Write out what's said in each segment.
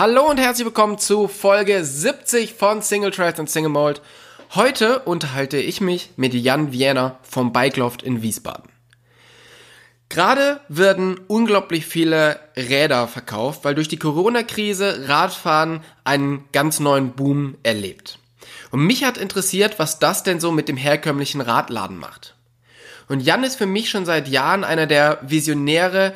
Hallo und herzlich willkommen zu Folge 70 von Single Trails und Single Mold. Heute unterhalte ich mich mit Jan Wiener vom Bikeloft in Wiesbaden. Gerade werden unglaublich viele Räder verkauft, weil durch die Corona-Krise Radfahren einen ganz neuen Boom erlebt. Und mich hat interessiert, was das denn so mit dem herkömmlichen Radladen macht. Und Jan ist für mich schon seit Jahren einer der Visionäre,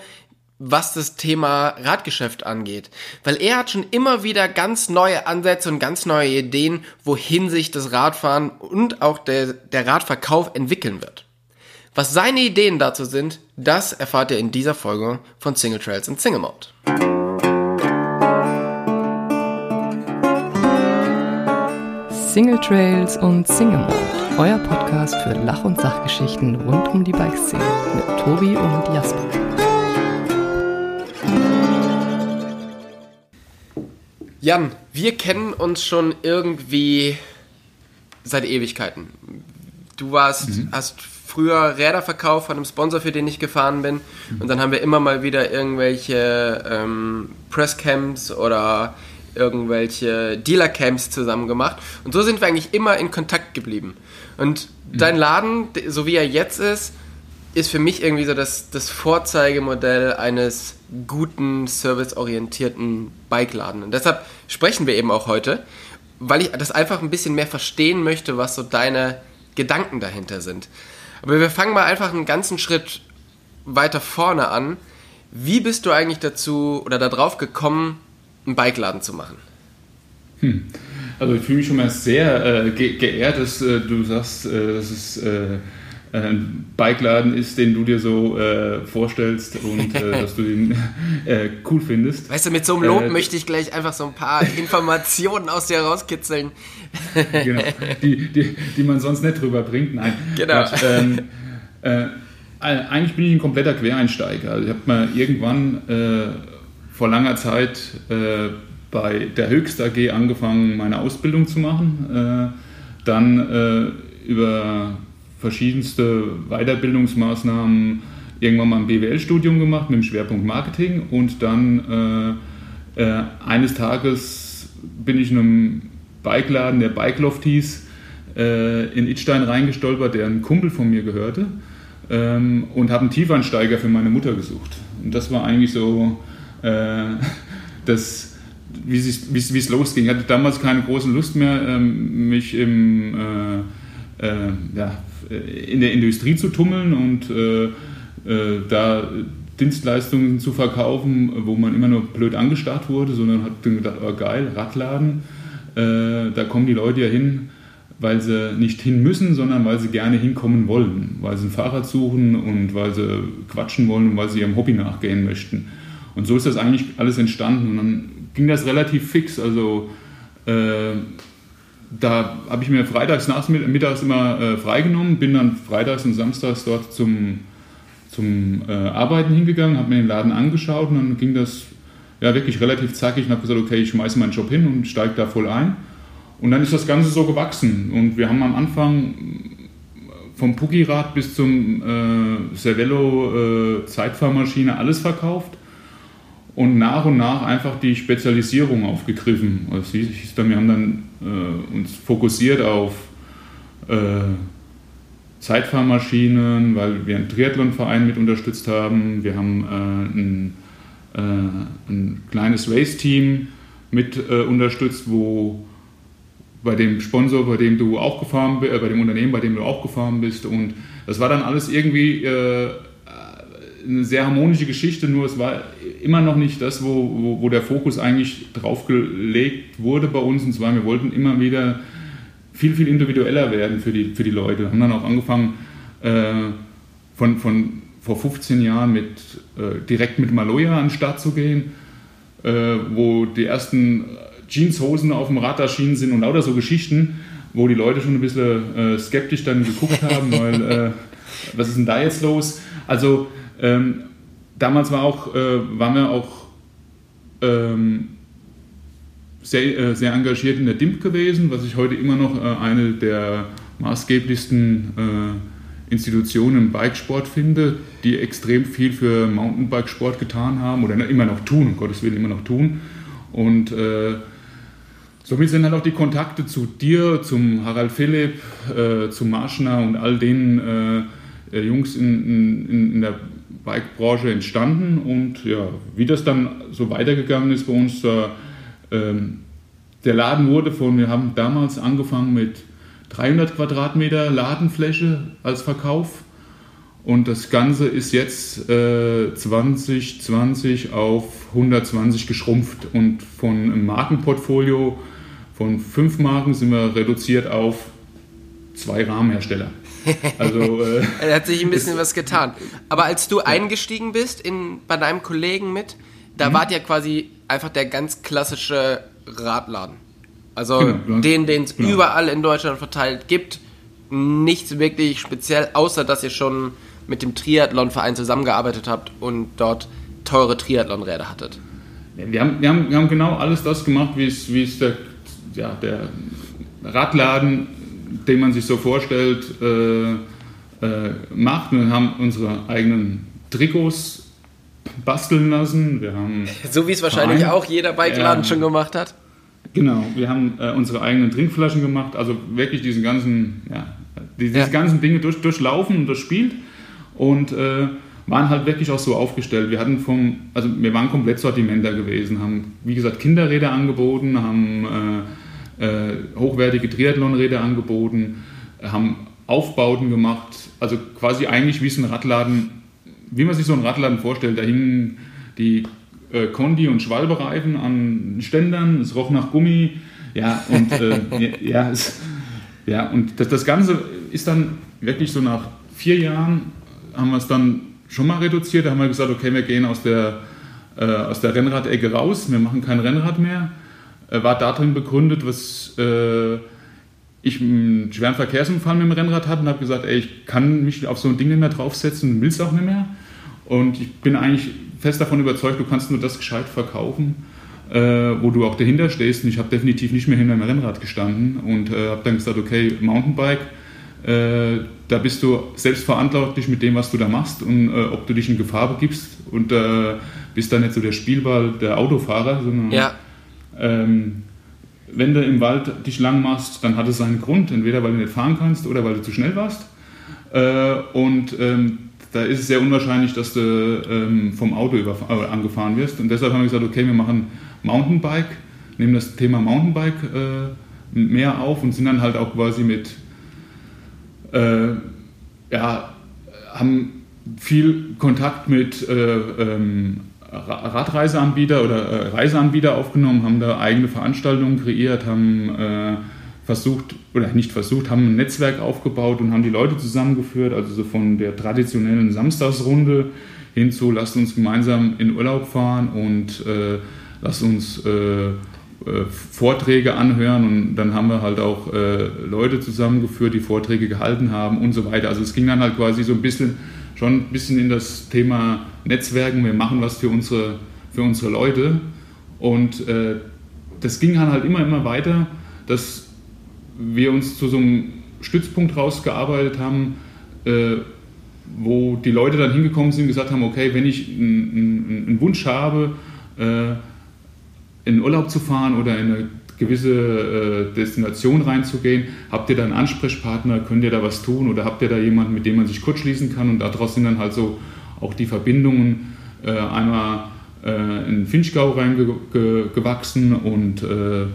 was das Thema Radgeschäft angeht. Weil er hat schon immer wieder ganz neue Ansätze und ganz neue Ideen, wohin sich das Radfahren und auch der, der Radverkauf entwickeln wird. Was seine Ideen dazu sind, das erfahrt ihr in dieser Folge von Single Trails und Single Mode. Single Trails und Single Mode, euer Podcast für Lach- und Sachgeschichten rund um die Bikeszene mit Tobi und Jasper. Jan, wir kennen uns schon irgendwie seit Ewigkeiten. Du warst, mhm. hast früher Räder verkauft von einem Sponsor, für den ich gefahren bin. Mhm. Und dann haben wir immer mal wieder irgendwelche ähm, Presscamps oder irgendwelche Dealercamps zusammen gemacht. Und so sind wir eigentlich immer in Kontakt geblieben. Und mhm. dein Laden, so wie er jetzt ist, ist für mich irgendwie so das, das Vorzeigemodell eines guten, serviceorientierten Bikeladen. Und deshalb sprechen wir eben auch heute, weil ich das einfach ein bisschen mehr verstehen möchte, was so deine Gedanken dahinter sind. Aber wir fangen mal einfach einen ganzen Schritt weiter vorne an. Wie bist du eigentlich dazu oder darauf gekommen, einen Bikeladen zu machen? Hm. Also ich fühle mich schon mal sehr äh, ge geehrt, dass äh, du sagst, äh, dass es äh, ein Bikeladen ist, den du dir so äh, vorstellst und äh, dass du ihn äh, cool findest. Weißt du, mit so einem Lob äh, möchte ich gleich einfach so ein paar Informationen aus dir rauskitzeln. genau, die, die, die man sonst nicht drüber bringt. Nein, genau. But, ähm, äh, eigentlich bin ich ein kompletter Quereinsteiger. Also ich habe mal irgendwann äh, vor langer Zeit bei der Höchst AG angefangen, meine Ausbildung zu machen. dann über verschiedenste Weiterbildungsmaßnahmen irgendwann mal ein BWL-Studium gemacht mit dem Schwerpunkt Marketing und dann äh, äh, eines Tages bin ich in einem Bikeladen, der Bikeloft hieß, äh, in Itstein reingestolpert, der ein Kumpel von mir gehörte ähm, und habe einen Tiefansteiger für meine Mutter gesucht. Und das war eigentlich so äh, das, wie es losging. Ich hatte damals keine große Lust mehr, ähm, mich im äh, ja, äh, in der Industrie zu tummeln und äh, äh, da Dienstleistungen zu verkaufen, wo man immer nur blöd angestarrt wurde, sondern hat dann gedacht, oh geil, Radladen, äh, da kommen die Leute ja hin, weil sie nicht hin müssen, sondern weil sie gerne hinkommen wollen, weil sie ein Fahrrad suchen und weil sie quatschen wollen und weil sie ihrem Hobby nachgehen möchten. Und so ist das eigentlich alles entstanden und dann ging das relativ fix, also äh, da habe ich mir freitags nachmittags immer äh, freigenommen, bin dann freitags und samstags dort zum, zum äh, Arbeiten hingegangen, habe mir den Laden angeschaut und dann ging das ja wirklich relativ zackig und habe gesagt, okay, ich schmeiße meinen Job hin und steige da voll ein. Und dann ist das Ganze so gewachsen und wir haben am Anfang vom Puggy-Rad bis zum äh, Cervelo äh, Zeitfahrmaschine alles verkauft und nach und nach einfach die Spezialisierung aufgegriffen. Also wir haben dann äh, uns fokussiert auf äh, Zeitfahrmaschinen, weil wir einen Triathlonverein mit unterstützt haben. Wir haben äh, ein, äh, ein, kleines Race-Team mit äh, unterstützt, wo bei dem Sponsor, bei dem du auch gefahren bist, äh, bei dem Unternehmen, bei dem du auch gefahren bist. Und das war dann alles irgendwie eine sehr harmonische Geschichte, nur es war immer noch nicht das, wo, wo, wo der Fokus eigentlich drauf gelegt wurde bei uns. Und zwar, wir wollten immer wieder viel, viel individueller werden für die, für die Leute. Wir haben dann auch angefangen, äh, von, von vor 15 Jahren mit, äh, direkt mit Maloya an den Start zu gehen, äh, wo die ersten Jeanshosen auf dem Rad erschienen sind und lauter so Geschichten, wo die Leute schon ein bisschen äh, skeptisch dann geguckt haben, weil äh, was ist denn da jetzt los? Also ähm, damals war auch, äh, waren wir auch ähm, sehr, äh, sehr engagiert in der DIMP gewesen, was ich heute immer noch äh, eine der maßgeblichsten äh, Institutionen im Bikesport finde, die extrem viel für Mountainbikesport getan haben oder immer noch tun, um Gottes Willen immer noch tun. Und äh, somit sind halt auch die Kontakte zu dir, zum Harald Philipp, äh, zum Marschner und all den äh, äh, Jungs in, in, in der Bike-Branche entstanden. Und ja, wie das dann so weitergegangen ist bei uns, ähm, der Laden wurde von, wir haben damals angefangen mit 300 Quadratmeter Ladenfläche als Verkauf. Und das Ganze ist jetzt äh, 2020 auf 120 geschrumpft. Und von einem Markenportfolio von fünf Marken sind wir reduziert auf zwei Rahmenhersteller. Also, äh, da hat sich ein bisschen was getan. Aber als du ja. eingestiegen bist in, bei deinem Kollegen mit, da mhm. wart ja quasi einfach der ganz klassische Radladen. Also genau, den, den es genau. überall in Deutschland verteilt gibt. Nichts wirklich speziell, außer dass ihr schon mit dem Triathlon-Verein zusammengearbeitet habt und dort teure Triathlon-Räder hattet. Wir haben, wir, haben, wir haben genau alles das gemacht, wie es, wie es der, ja, der Radladen, den man sich so vorstellt, äh, äh, macht. Wir haben unsere eigenen Trikots basteln lassen. Wir haben so wie es wahrscheinlich Verein, auch jeder Bikeladen schon gemacht hat. Genau, wir haben äh, unsere eigenen Trinkflaschen gemacht, also wirklich diesen ganzen, ja, diese ja. ganzen Dinge durch, durchlaufen und durchspielt und äh, waren halt wirklich auch so aufgestellt. Wir hatten vom, also wir waren komplett Sortimenter gewesen, haben wie gesagt Kinderräder angeboten, haben äh, äh, hochwertige Triathlonräder angeboten, haben Aufbauten gemacht, also quasi eigentlich wie es ein Radladen, wie man sich so einen Radladen vorstellt. Da hingen die äh, Kondi- und Schwalbereifen an Ständern, es roch nach Gummi. Ja, und, äh, ja, es, ja, und das, das Ganze ist dann wirklich so nach vier Jahren, haben wir es dann schon mal reduziert. Da haben wir gesagt, okay, wir gehen aus der, äh, aus der Rennradecke raus, wir machen kein Rennrad mehr. Äh, war darin begründet, was äh, ich einen schweren Verkehrsunfall mit dem Rennrad hatte und habe gesagt, ey, ich kann mich auf so ein Ding nicht mehr draufsetzen und will es auch nicht mehr. Und ich bin eigentlich fest davon überzeugt, du kannst nur das gescheit verkaufen, äh, wo du auch dahinter stehst. Und ich habe definitiv nicht mehr hinter dem Rennrad gestanden und äh, habe dann gesagt, okay, Mountainbike, äh, da bist du selbstverantwortlich mit dem, was du da machst und äh, ob du dich in Gefahr begibst und äh, bist da nicht so der Spielball der Autofahrer, sondern ja. Ähm, wenn du im Wald dich lang machst, dann hat es seinen Grund, entweder weil du nicht fahren kannst oder weil du zu schnell warst. Äh, und ähm, da ist es sehr unwahrscheinlich, dass du ähm, vom Auto äh, angefahren wirst. Und deshalb haben wir gesagt, okay, wir machen Mountainbike, nehmen das Thema Mountainbike äh, mehr auf und sind dann halt auch quasi mit, äh, ja, haben viel Kontakt mit äh, ähm, Radreiseanbieter oder äh, Reiseanbieter aufgenommen, haben da eigene Veranstaltungen kreiert, haben äh, versucht, oder nicht versucht, haben ein Netzwerk aufgebaut und haben die Leute zusammengeführt, also so von der traditionellen Samstagsrunde hin zu, lasst uns gemeinsam in Urlaub fahren und äh, lasst uns äh, äh, Vorträge anhören und dann haben wir halt auch äh, Leute zusammengeführt, die Vorträge gehalten haben und so weiter. Also es ging dann halt quasi so ein bisschen, schon ein bisschen in das Thema Netzwerken, wir machen was für unsere, für unsere Leute. Und äh, das ging halt immer, immer weiter, dass wir uns zu so einem Stützpunkt rausgearbeitet haben, äh, wo die Leute dann hingekommen sind und gesagt haben, okay, wenn ich einen, einen Wunsch habe, äh, in Urlaub zu fahren oder in eine gewisse äh, Destination reinzugehen, habt ihr da einen Ansprechpartner, könnt ihr da was tun? Oder habt ihr da jemanden, mit dem man sich kurz schließen kann? Und daraus sind dann halt so auch die Verbindungen äh, einmal äh, in Finchgau reingewachsen und äh,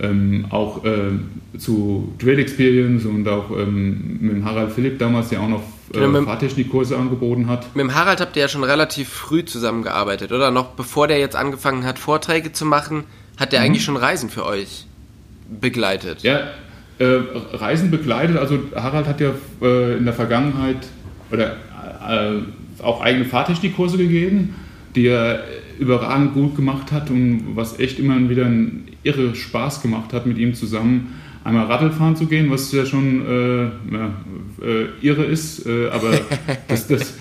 ähm, auch äh, zu Trail Experience und auch ähm, mit dem Harald Philipp damals, der auch noch äh, genau, Fahrtechnikkurse angeboten hat. Mit dem Harald habt ihr ja schon relativ früh zusammengearbeitet, oder? Noch bevor der jetzt angefangen hat, Vorträge zu machen, hat der mhm. eigentlich schon Reisen für euch begleitet? Ja, äh, Reisen begleitet. Also Harald hat ja äh, in der Vergangenheit oder äh, auch eigene Fahrtechnikkurse gegeben, die er überragend gut gemacht hat und was echt immer wieder ein irre Spaß gemacht hat, mit ihm zusammen einmal Radlfahren zu gehen, was ja schon äh, ja, äh, irre ist, äh, aber das, das,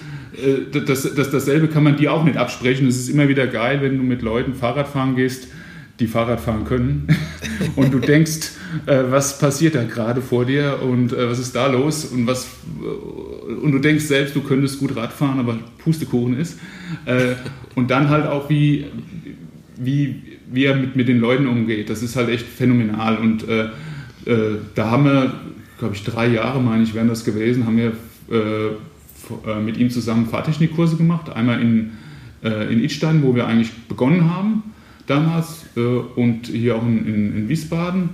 das, das, dasselbe kann man dir auch nicht absprechen. Es ist immer wieder geil, wenn du mit Leuten Fahrrad fahren gehst, die Fahrrad fahren können. Und du denkst, äh, was passiert da gerade vor dir und äh, was ist da los? Und was und du denkst selbst, du könntest gut Rad fahren, aber Pustekuchen ist. Und dann halt auch wie wie wie er mit, mit den Leuten umgeht, das ist halt echt phänomenal. Und äh, äh, da haben wir, glaube ich, drei Jahre, meine ich, wären das gewesen, haben wir äh, äh, mit ihm zusammen Fahrtechnikkurse gemacht. Einmal in, äh, in Idstein, wo wir eigentlich begonnen haben damals, äh, und hier auch in, in, in Wiesbaden.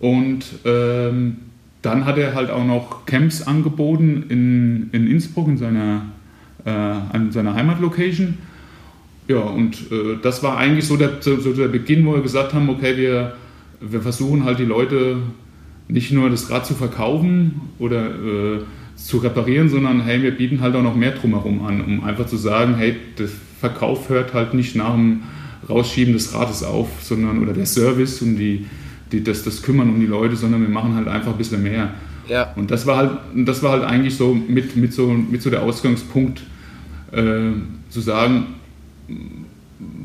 Und ähm, dann hat er halt auch noch Camps angeboten in, in Innsbruck, in seiner, äh, an seiner Heimatlocation. Ja, und äh, das war eigentlich so der, so, der Beginn, wo wir gesagt haben, okay, wir, wir versuchen halt die Leute nicht nur das Rad zu verkaufen oder äh, zu reparieren, sondern hey, wir bieten halt auch noch mehr drumherum an, um einfach zu sagen, hey, der Verkauf hört halt nicht nach dem Rausschieben des Rades auf, sondern oder der Service und die, die, das, das Kümmern um die Leute, sondern wir machen halt einfach ein bisschen mehr. Ja. Und das war halt, das war halt eigentlich so mit, mit, so, mit so der Ausgangspunkt, äh, zu sagen,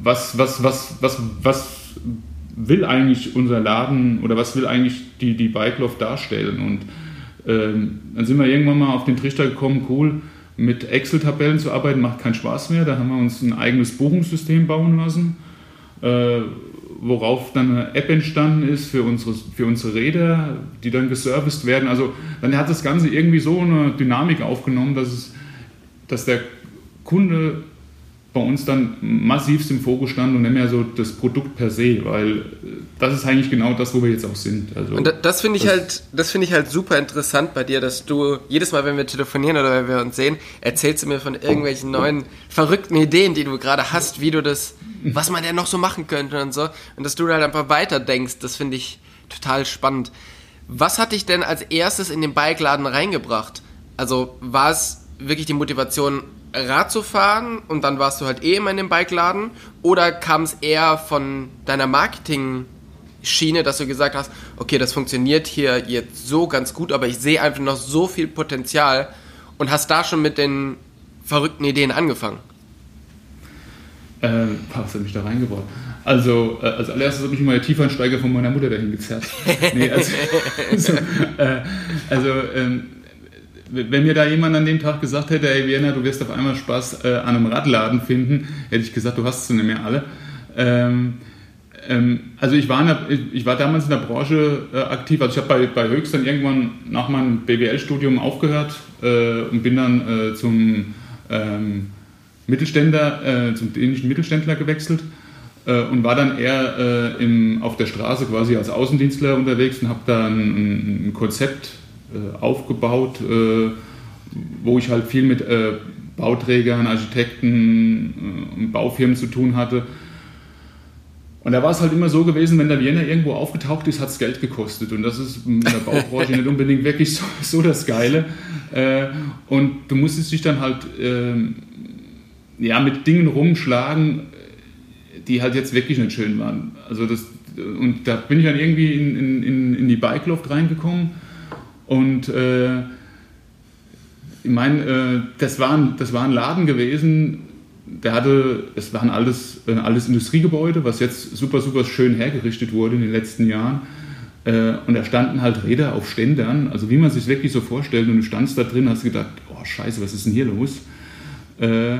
was, was, was, was, was will eigentlich unser Laden oder was will eigentlich die, die Bike Love darstellen? Und ähm, dann sind wir irgendwann mal auf den Trichter gekommen, cool, mit Excel-Tabellen zu arbeiten macht keinen Spaß mehr. Da haben wir uns ein eigenes Buchungssystem bauen lassen, äh, worauf dann eine App entstanden ist für unsere, für unsere Räder, die dann geserviced werden. Also dann hat das Ganze irgendwie so eine Dynamik aufgenommen, dass, es, dass der Kunde bei uns dann massivst im Fokus stand und nicht mehr so das Produkt per se, weil äh, das ist eigentlich genau das, wo wir jetzt auch sind. Also, und das finde ich halt, das finde ich halt super interessant bei dir, dass du jedes Mal, wenn wir telefonieren oder wenn wir uns sehen, erzählst du mir von irgendwelchen neuen verrückten Ideen, die du gerade hast, wie du das, was man denn noch so machen könnte und so, und dass du halt einfach weiter denkst. Das finde ich total spannend. Was hat dich denn als erstes in den Bikeladen reingebracht? Also war es wirklich die Motivation, Rad zu fahren und dann warst du halt eh immer in dem Bikeladen? Oder kam es eher von deiner Marketing-Schiene, dass du gesagt hast, okay, das funktioniert hier jetzt so ganz gut, aber ich sehe einfach noch so viel Potenzial und hast da schon mit den verrückten Ideen angefangen? Äh, was hat mich da reingebracht? Also, äh, als allererstes habe ich mal Tiefeinsteiger von meiner Mutter dahin gezerrt. nee, also, also, äh, also ähm, wenn mir da jemand an dem Tag gesagt hätte, ey Vienna, du wirst auf einmal Spaß äh, an einem Radladen finden, hätte ich gesagt, du hast sie nicht mehr alle. Ähm, ähm, also ich war, der, ich war damals in der Branche äh, aktiv, also ich habe bei, bei Höchst dann irgendwann nach meinem BWL-Studium aufgehört äh, und bin dann äh, zum ähm, Mittelständler, äh, zum dänischen Mittelständler gewechselt äh, und war dann eher im, auf der Straße quasi als Außendienstler unterwegs und habe da ein, ein Konzept äh, aufgebaut, äh, wo ich halt viel mit äh, Bauträgern, Architekten und Baufirmen zu tun hatte. Und da war es halt immer so gewesen, wenn der Vienna irgendwo aufgetaucht ist, hat es Geld gekostet. Und das ist in der Baubranche nicht unbedingt wirklich so, so das Geile. Und du musstest dich dann halt ähm, ja, mit Dingen rumschlagen, die halt jetzt wirklich nicht schön waren. Also das, und da bin ich dann irgendwie in, in, in die Bikeloft reingekommen und äh, ich meine, äh, das, war ein, das war ein Laden gewesen, der hatte, es war ein altes, ein altes Industriegebäude, was jetzt super, super schön hergerichtet wurde in den letzten Jahren. Äh, und da standen halt Räder auf Ständern, also wie man sich wirklich so vorstellt. Und du standst da drin, hast gedacht, oh Scheiße, was ist denn hier los? Äh,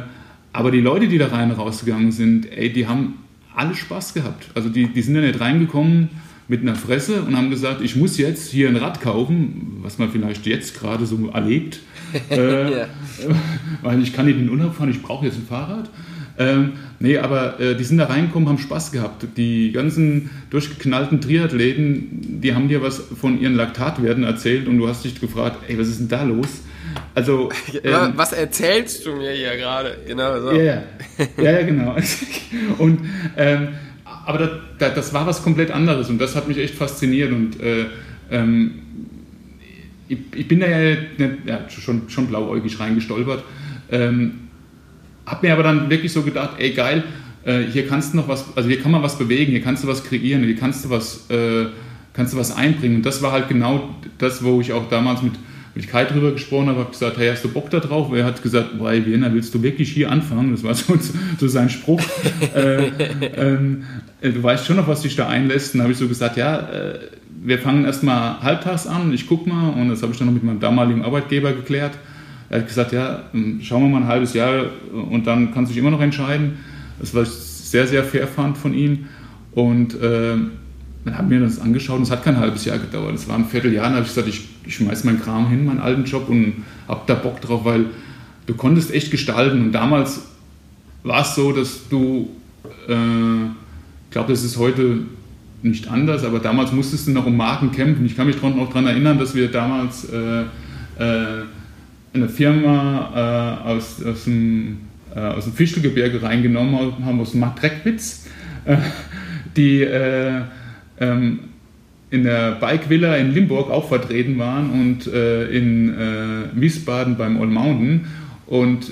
aber die Leute, die da rein rausgegangen sind, ey, die haben alle Spaß gehabt. Also die, die sind ja nicht reingekommen mit einer Fresse und haben gesagt, ich muss jetzt hier ein Rad kaufen, was man vielleicht jetzt gerade so erlebt, äh, ja. weil ich kann nicht in den Urlaub fahren, ich brauche jetzt ein Fahrrad. Ähm, nee, aber äh, die sind da reingekommen, haben Spaß gehabt. Die ganzen durchgeknallten Triathleten, die haben dir was von ihren Laktatwerten erzählt und du hast dich gefragt, ey, was ist denn da los? Also, ähm, was erzählst du mir hier gerade? Genau so. Ja, ja, ja genau. Und ähm, aber das, das, das, war was komplett anderes und das hat mich echt fasziniert und äh, ähm, ich, ich, bin da ja, nicht, ja, schon, schon blauäugig reingestolpert, ähm, habe mir aber dann wirklich so gedacht, ey geil, äh, hier kannst du noch was, also hier kann man was bewegen, hier kannst du was kreieren, hier kannst du was, äh, kannst du was einbringen. Und das war halt genau das, wo ich auch damals mit mit Kai drüber gesprochen habe, habe gesagt, hey, hast du Bock da drauf? Und er hat gesagt, bei Vienna willst du wirklich hier anfangen? Das war so, so sein Spruch. äh, ähm, äh, du weißt schon noch, was dich da einlässt. Und dann habe ich so gesagt, ja, äh, wir fangen erstmal halbtags an, ich gucke mal. Und das habe ich dann noch mit meinem damaligen Arbeitgeber geklärt. Er hat gesagt, ja, ähm, schauen wir mal ein halbes Jahr und dann kannst du dich immer noch entscheiden. Das war sehr, sehr fair fand von ihm. Und äh, dann haben wir das angeschaut und es hat kein halbes Jahr gedauert. Es war ein Vierteljahr, dann habe ich gesagt, ich, ich schmeiß meinen Kram hin, meinen alten Job und hab da Bock drauf, weil du konntest echt gestalten. Und damals war es so, dass du, äh, ich glaube, das ist heute nicht anders, aber damals musstest du noch um Marken kämpfen. Ich kann mich noch daran erinnern, dass wir damals äh, äh, eine Firma äh, aus, aus, dem, äh, aus dem Fichtelgebirge reingenommen haben, aus Matreckwitz, äh, die äh, ähm, in der Bike Villa in Limburg auch vertreten waren und in Wiesbaden beim All Mountain. Und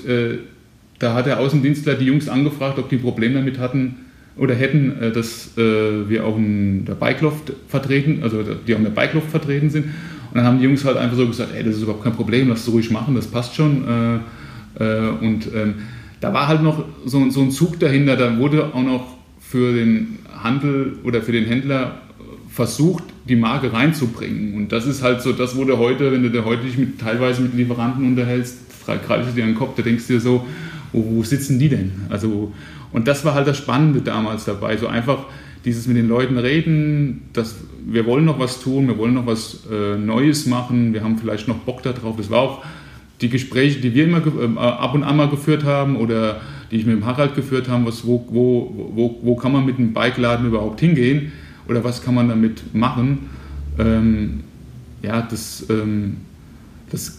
da hat der Außendienstler die Jungs angefragt, ob die ein Problem damit hatten, oder hätten, äh, dass äh, wir auch in der Bikeloft vertreten, also die auch in der Bikeloft vertreten sind. Und dann haben die Jungs halt einfach so gesagt, ey, das ist überhaupt kein Problem, lass es ruhig machen, das passt schon. Äh, und ähm, da war halt noch so, so ein Zug dahinter, da wurde auch noch für den Handel oder für den Händler versucht, die Marke reinzubringen. Und das ist halt so, das wurde heute, wenn du dir heute dich mit, teilweise mit Lieferanten unterhältst, greifst du dir an den Kopf, da denkst du dir so, wo, sitzen die denn? Also, und das war halt das Spannende damals dabei. So einfach dieses mit den Leuten reden, dass wir wollen noch was tun, wir wollen noch was äh, Neues machen, wir haben vielleicht noch Bock darauf. Das war auch die Gespräche, die wir immer äh, ab und an mal geführt haben oder die ich mit dem Harald geführt habe, wo, wo, wo, wo kann man mit einem Bikeladen überhaupt hingehen oder was kann man damit machen. Ähm, ja, das, ähm, das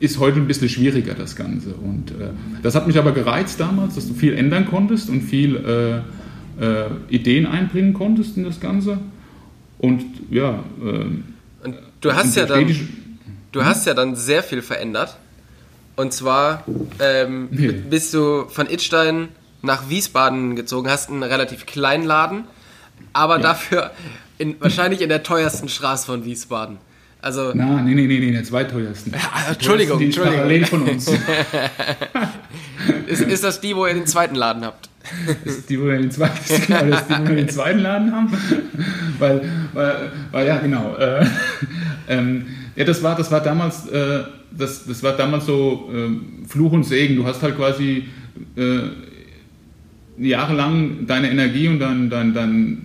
ist heute ein bisschen schwieriger, das Ganze. Und äh, das hat mich aber gereizt damals, dass du viel ändern konntest und viel äh, äh, Ideen einbringen konntest in das Ganze. Und ja. und du hast ja dann. Du hast ja dann sehr viel verändert. Und zwar ähm, nee. bist du von Itstein nach Wiesbaden gezogen, hast einen relativ kleinen Laden, aber ja. dafür in, wahrscheinlich in der teuersten Straße von Wiesbaden. Also Na, nee, nee, nee, nee, der zweiteuersten. Ja, Entschuldigung, die Entschuldigung. Parallel von uns. ist, ist das die, wo ihr den zweiten Laden habt? ist die, wo wir den zweiten, genau, das die, wo wir den zweiten Laden haben? weil, weil, weil, ja, genau. Äh, ähm, ja, das war, das war damals, äh, das, das war damals so äh, Fluch und Segen. Du hast halt quasi äh, jahrelang deine Energie und dein, dein, dein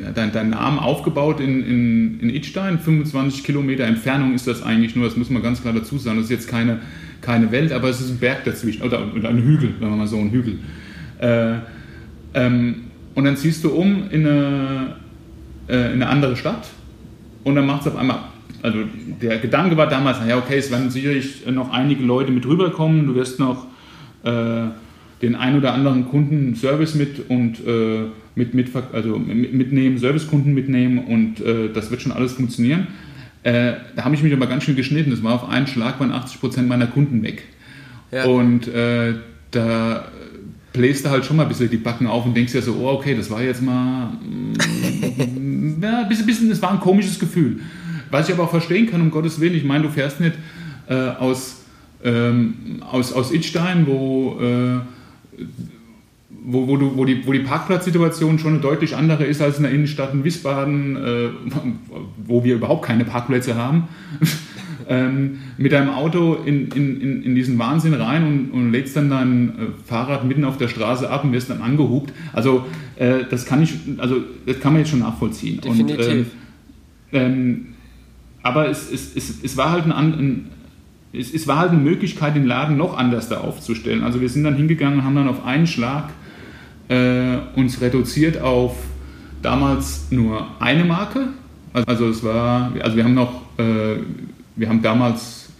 ja, dein, dein Namen aufgebaut in, in, in Idstein. 25 Kilometer Entfernung ist das eigentlich nur, das muss man ganz klar dazu sagen. Das ist jetzt keine, keine Welt, aber es ist ein Berg dazwischen. Oder, oder ein Hügel, wenn man mal so ein Hügel. Äh, ähm, und dann ziehst du um in eine, äh, in eine andere Stadt und dann macht es auf einmal. Also der Gedanke war damals, naja, okay, es werden sicherlich noch einige Leute mit rüberkommen, du wirst noch äh, den ein oder anderen Kunden Service mit und äh, mit, mit, also mitnehmen, Servicekunden mitnehmen und äh, das wird schon alles funktionieren. Äh, da habe ich mich aber ganz schön geschnitten. Das war auf einen Schlag waren 80 Prozent meiner Kunden weg. Ja. Und äh, da bläst du halt schon mal ein bisschen die Backen auf und denkst ja so, oh, okay, das war jetzt mal mm, ja, ein bisschen, bisschen, das war ein komisches Gefühl. Was ich aber auch verstehen kann, um Gottes Willen, ich meine, du fährst nicht äh, aus, ähm, aus, aus Itstein, wo äh, wo, wo, du, wo, die, wo die Parkplatzsituation schon eine deutlich andere ist als in der Innenstadt in Wiesbaden, äh, wo wir überhaupt keine Parkplätze haben, ähm, mit deinem Auto in, in, in diesen Wahnsinn rein und, und lädst dann dein äh, Fahrrad mitten auf der Straße ab und wirst dann angehupt. Also äh, das kann ich, also das kann man jetzt schon nachvollziehen. Definitiv. Und, ähm, ähm, aber es, es, es, es war halt ein, ein es, es, war halt eine Möglichkeit, den Laden noch anders da aufzustellen. Also wir sind dann hingegangen und haben dann auf einen Schlag äh, uns reduziert auf damals nur eine Marke. Also es war, also wir haben noch, äh, wir haben damals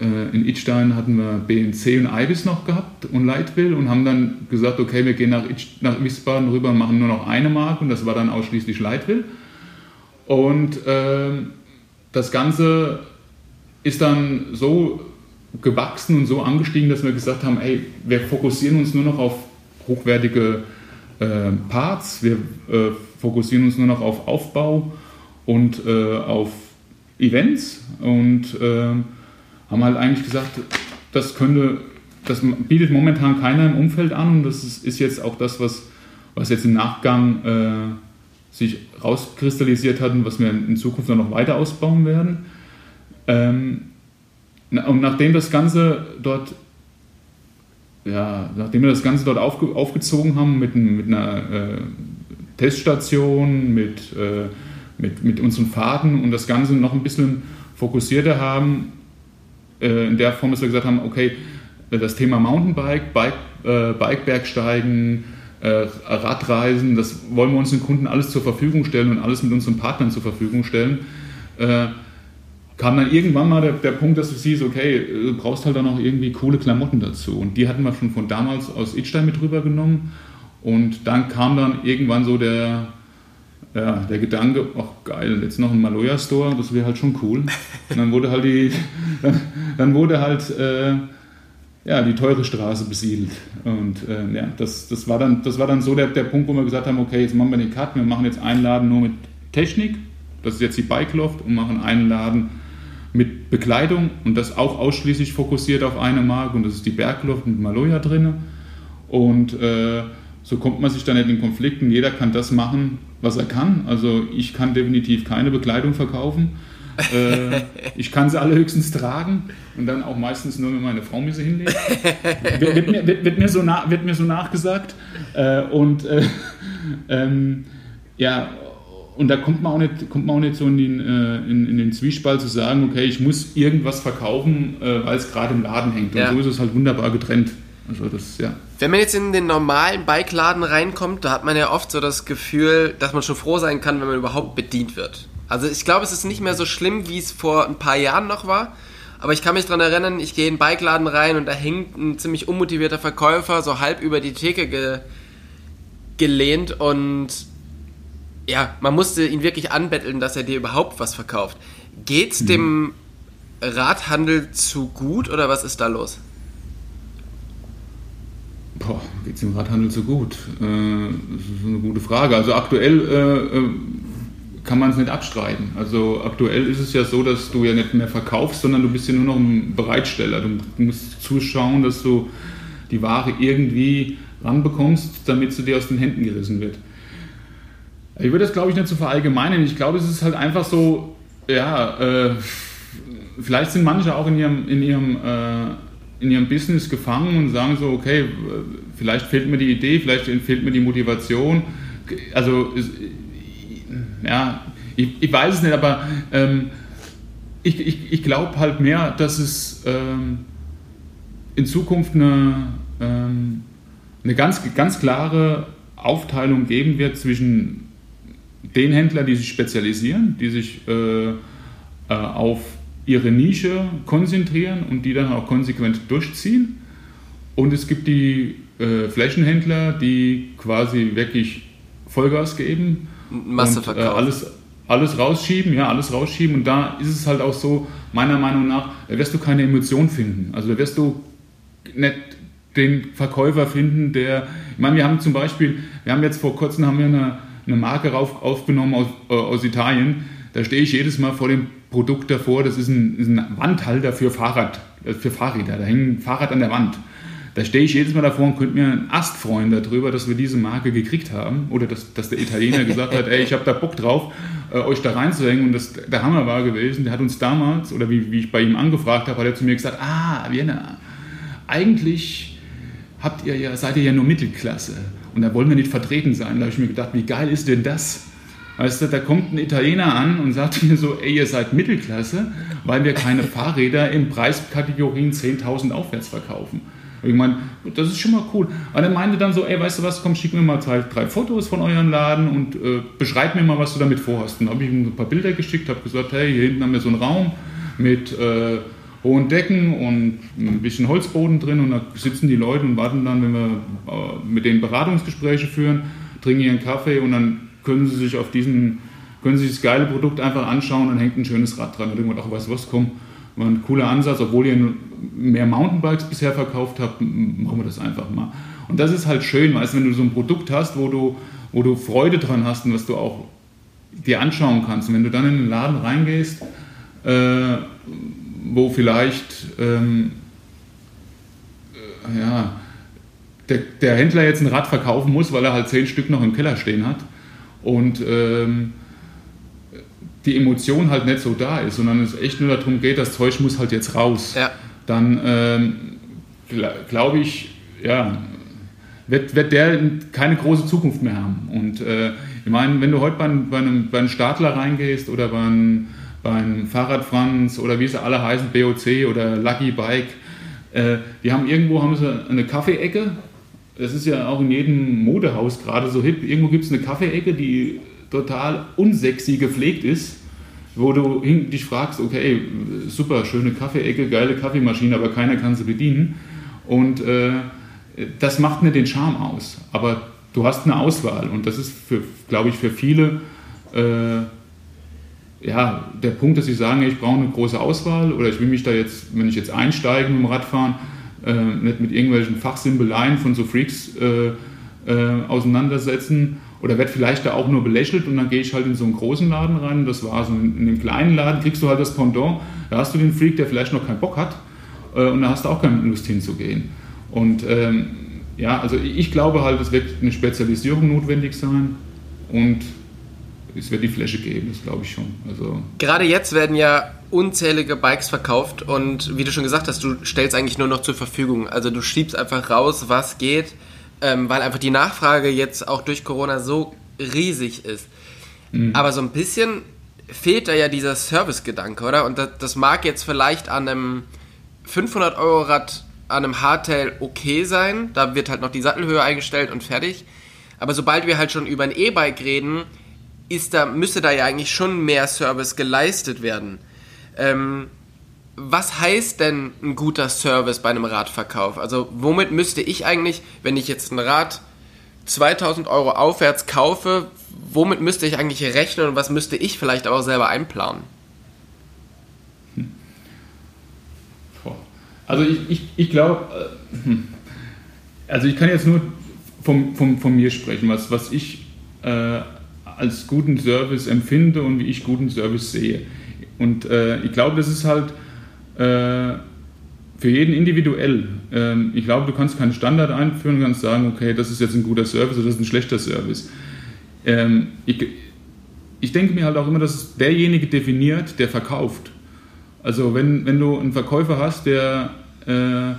äh, in Idstein hatten wir BNC und Ibis noch gehabt und Leitwill und haben dann gesagt, okay, wir gehen nach, Itch, nach Wiesbaden rüber und machen nur noch eine Marke und das war dann ausschließlich Leitwill. Und ähm, das Ganze ist dann so gewachsen und so angestiegen, dass wir gesagt haben, ey, wir fokussieren uns nur noch auf hochwertige äh, Parts. Wir äh, fokussieren uns nur noch auf Aufbau und äh, auf Events und äh, haben halt eigentlich gesagt, das könnte, das bietet momentan keiner im Umfeld an und das ist, ist jetzt auch das, was, was jetzt im Nachgang äh, sich rauskristallisiert hat und was wir in Zukunft noch weiter ausbauen werden. Ähm, und nachdem das Ganze dort ja, nachdem wir das Ganze dort aufge aufgezogen haben mit, mit einer äh, Teststation, mit, äh, mit, mit unseren Fahrten und das Ganze noch ein bisschen fokussierter haben, äh, in der Form, dass wir gesagt haben, okay, das Thema Mountainbike, Bike, äh, Bikebergsteigen, äh, Radreisen, das wollen wir unseren Kunden alles zur Verfügung stellen und alles mit unseren Partnern zur Verfügung stellen. Äh, kam dann irgendwann mal der, der, Punkt, dass du siehst, okay, du brauchst halt dann auch irgendwie coole Klamotten dazu. Und die hatten wir schon von damals aus Itstein mit rübergenommen. Und dann kam dann irgendwann so der, ja, der Gedanke, ach geil, jetzt noch ein Maloya Store, das wäre halt schon cool. Und dann wurde halt die, dann wurde halt äh, ja, die teure Straße besiedelt. Und äh, ja, das, das, war dann, das war dann so der, der Punkt, wo wir gesagt haben, okay, jetzt machen wir den Cut, wir machen jetzt einen Laden nur mit Technik, das ist jetzt die Bike Loft, und machen einen Laden mit Bekleidung und das auch ausschließlich fokussiert auf eine Marke und das ist die Bergloft mit Maloya drin. Und äh, so kommt man sich dann nicht in Konflikten. Jeder kann das machen, was er kann. Also ich kann definitiv keine Bekleidung verkaufen. äh, ich kann sie alle höchstens tragen und dann auch meistens nur, wenn meine Frau mir sie hinlegt. wird, wird, mir, wird, wird, mir, so wird mir so nachgesagt. Äh, und äh, ähm, ja, und da kommt man auch nicht, kommt man auch nicht so in den, äh, in, in, den Zwiespalt zu sagen, okay, ich muss irgendwas verkaufen, äh, weil es gerade im Laden hängt. Und ja. so ist es halt wunderbar getrennt. Also das, ja. Wenn man jetzt in den normalen Bike-Laden reinkommt, da hat man ja oft so das Gefühl, dass man schon froh sein kann, wenn man überhaupt bedient wird. Also ich glaube, es ist nicht mehr so schlimm, wie es vor ein paar Jahren noch war. Aber ich kann mich daran erinnern, ich gehe in den Bike-Laden rein und da hängt ein ziemlich unmotivierter Verkäufer so halb über die Theke ge gelehnt und ja, man musste ihn wirklich anbetteln, dass er dir überhaupt was verkauft. Geht's mhm. dem Radhandel zu gut oder was ist da los? Boah, geht es dem Radhandel zu gut? Äh, das ist eine gute Frage. Also aktuell äh, äh, kann man es nicht abstreiten. Also aktuell ist es ja so, dass du ja nicht mehr verkaufst, sondern du bist ja nur noch ein Bereitsteller. Du musst zuschauen, dass du die Ware irgendwie ranbekommst, damit sie dir aus den Händen gerissen wird. Ich würde das, glaube ich, nicht so verallgemeinern. Ich glaube, es ist halt einfach so, ja, äh, vielleicht sind manche auch in ihrem, in ihrem, äh, in ihrem Business gefangen und sagen so, okay, vielleicht fehlt mir die Idee, vielleicht fehlt mir die Motivation. Also, ja, ich, ich weiß es nicht, aber ähm, ich, ich, ich glaube halt mehr, dass es ähm, in Zukunft eine, ähm, eine ganz, ganz klare Aufteilung geben wird zwischen den Händler, die sich spezialisieren, die sich äh, äh, auf ihre Nische konzentrieren und die dann auch konsequent durchziehen. Und es gibt die äh, Flächenhändler, die quasi wirklich Vollgas geben Masse und, äh, alles, alles rausschieben, ja, alles rausschieben. Und da ist es halt auch so, meiner Meinung nach, da wirst du keine Emotion finden. Also da wirst du nicht den Verkäufer finden, der, ich meine, wir haben zum Beispiel, wir haben jetzt vor kurzem haben wir eine eine Marke rauf, aufgenommen aus, äh, aus Italien. Da stehe ich jedes Mal vor dem Produkt davor. Das ist ein, ist ein Wandhalter für Fahrrad, äh, für Fahrräder. Da hängt ein Fahrrad an der Wand. Da stehe ich jedes Mal davor und könnte mir einen Ast freuen darüber, dass wir diese Marke gekriegt haben. Oder dass, dass der Italiener gesagt hat, ey, ich habe da Bock drauf, äh, euch da reinzuhängen. Und das der Hammer war gewesen. Der hat uns damals, oder wie, wie ich bei ihm angefragt habe, hat er zu mir gesagt, ah, Vienna, eigentlich habt ihr ja, seid ihr ja nur Mittelklasse. Und da wollen wir nicht vertreten sein. Da habe ich mir gedacht, wie geil ist denn das? Weißt du, da kommt ein Italiener an und sagt mir so, ey, ihr seid Mittelklasse, weil wir keine Fahrräder in Preiskategorien 10.000 aufwärts verkaufen. Ich meine, das ist schon mal cool. Aber er meinte dann so, ey, weißt du was, komm, schick mir mal drei, drei Fotos von eurem Laden und äh, beschreib mir mal, was du damit vorhast. Und dann habe ich ihm ein paar Bilder geschickt, habe gesagt, hey, hier hinten haben wir so einen Raum mit... Äh, hohen Decken und ein bisschen Holzboden drin und da sitzen die Leute und warten dann, wenn wir äh, mit denen Beratungsgespräche führen, trinken ihren Kaffee und dann können sie sich auf diesen, können sie sich das geile Produkt einfach anschauen und hängt ein schönes Rad dran. Und irgendwann auch, weißt du was, komm, war ein cooler Ansatz, obwohl ihr mehr Mountainbikes bisher verkauft habt, machen wir das einfach mal. Und das ist halt schön, weißt du, wenn du so ein Produkt hast, wo du, wo du Freude dran hast und was du auch dir anschauen kannst. Und wenn du dann in den Laden reingehst, äh, wo vielleicht ähm, äh, ja, der, der, Händler jetzt ein Rad verkaufen muss, weil er halt zehn Stück noch im Keller stehen hat und ähm, die Emotion halt nicht so da ist, sondern es echt nur darum geht, das Zeug muss halt jetzt raus. Ja. Dann ähm, glaube ich, ja, wird, wird der keine große Zukunft mehr haben. Und äh, ich meine, wenn du heute bei, bei, einem, bei einem Startler reingehst oder bei einem, bei einem Fahrrad Franz oder wie sie alle heißen, BOC oder Lucky Bike, äh, die haben irgendwo haben sie eine Kaffeeecke. Das ist ja auch in jedem Modehaus gerade so hip. Irgendwo gibt es eine Kaffeeecke, die total unsexy gepflegt ist, wo du dich fragst, okay, super, schöne Kaffeeecke, geile Kaffeemaschine, aber keiner kann sie bedienen. Und äh, das macht nicht den Charme aus. Aber du hast eine Auswahl und das ist, glaube ich, für viele äh, ja, der Punkt, dass sie sagen, ich brauche eine große Auswahl oder ich will mich da jetzt, wenn ich jetzt einsteige mit dem Radfahren, äh, nicht mit irgendwelchen Fachsimbeleien von so Freaks äh, äh, auseinandersetzen oder werde vielleicht da auch nur belächelt und dann gehe ich halt in so einen großen Laden rein und das war's. Und in dem kleinen Laden kriegst du halt das Pendant, da hast du den Freak, der vielleicht noch keinen Bock hat äh, und da hast du auch keine Lust hinzugehen. Und ähm, ja, also ich glaube halt, es wird eine Spezialisierung notwendig sein und es wird die Fläche geben, das glaube ich schon. Also Gerade jetzt werden ja unzählige Bikes verkauft und wie du schon gesagt hast, du stellst eigentlich nur noch zur Verfügung. Also du schiebst einfach raus, was geht, ähm, weil einfach die Nachfrage jetzt auch durch Corona so riesig ist. Mhm. Aber so ein bisschen fehlt da ja dieser Service-Gedanke, oder? Und das, das mag jetzt vielleicht an einem 500 Euro Rad an einem Hardtail okay sein. Da wird halt noch die Sattelhöhe eingestellt und fertig. Aber sobald wir halt schon über ein E-Bike reden, ist da, müsste da ja eigentlich schon mehr Service geleistet werden. Ähm, was heißt denn ein guter Service bei einem Radverkauf? Also womit müsste ich eigentlich, wenn ich jetzt ein Rad 2000 Euro aufwärts kaufe, womit müsste ich eigentlich rechnen und was müsste ich vielleicht auch selber einplanen? Also ich, ich, ich glaube, äh, hm. also ich kann jetzt nur von, von, von mir sprechen, was, was ich äh, als guten Service empfinde und wie ich guten Service sehe. Und äh, ich glaube, das ist halt äh, für jeden individuell. Ähm, ich glaube, du kannst keinen Standard einführen und kannst sagen, okay, das ist jetzt ein guter Service oder das ist ein schlechter Service. Ähm, ich, ich denke mir halt auch immer, dass derjenige definiert, der verkauft. Also wenn, wenn du einen Verkäufer hast, der äh,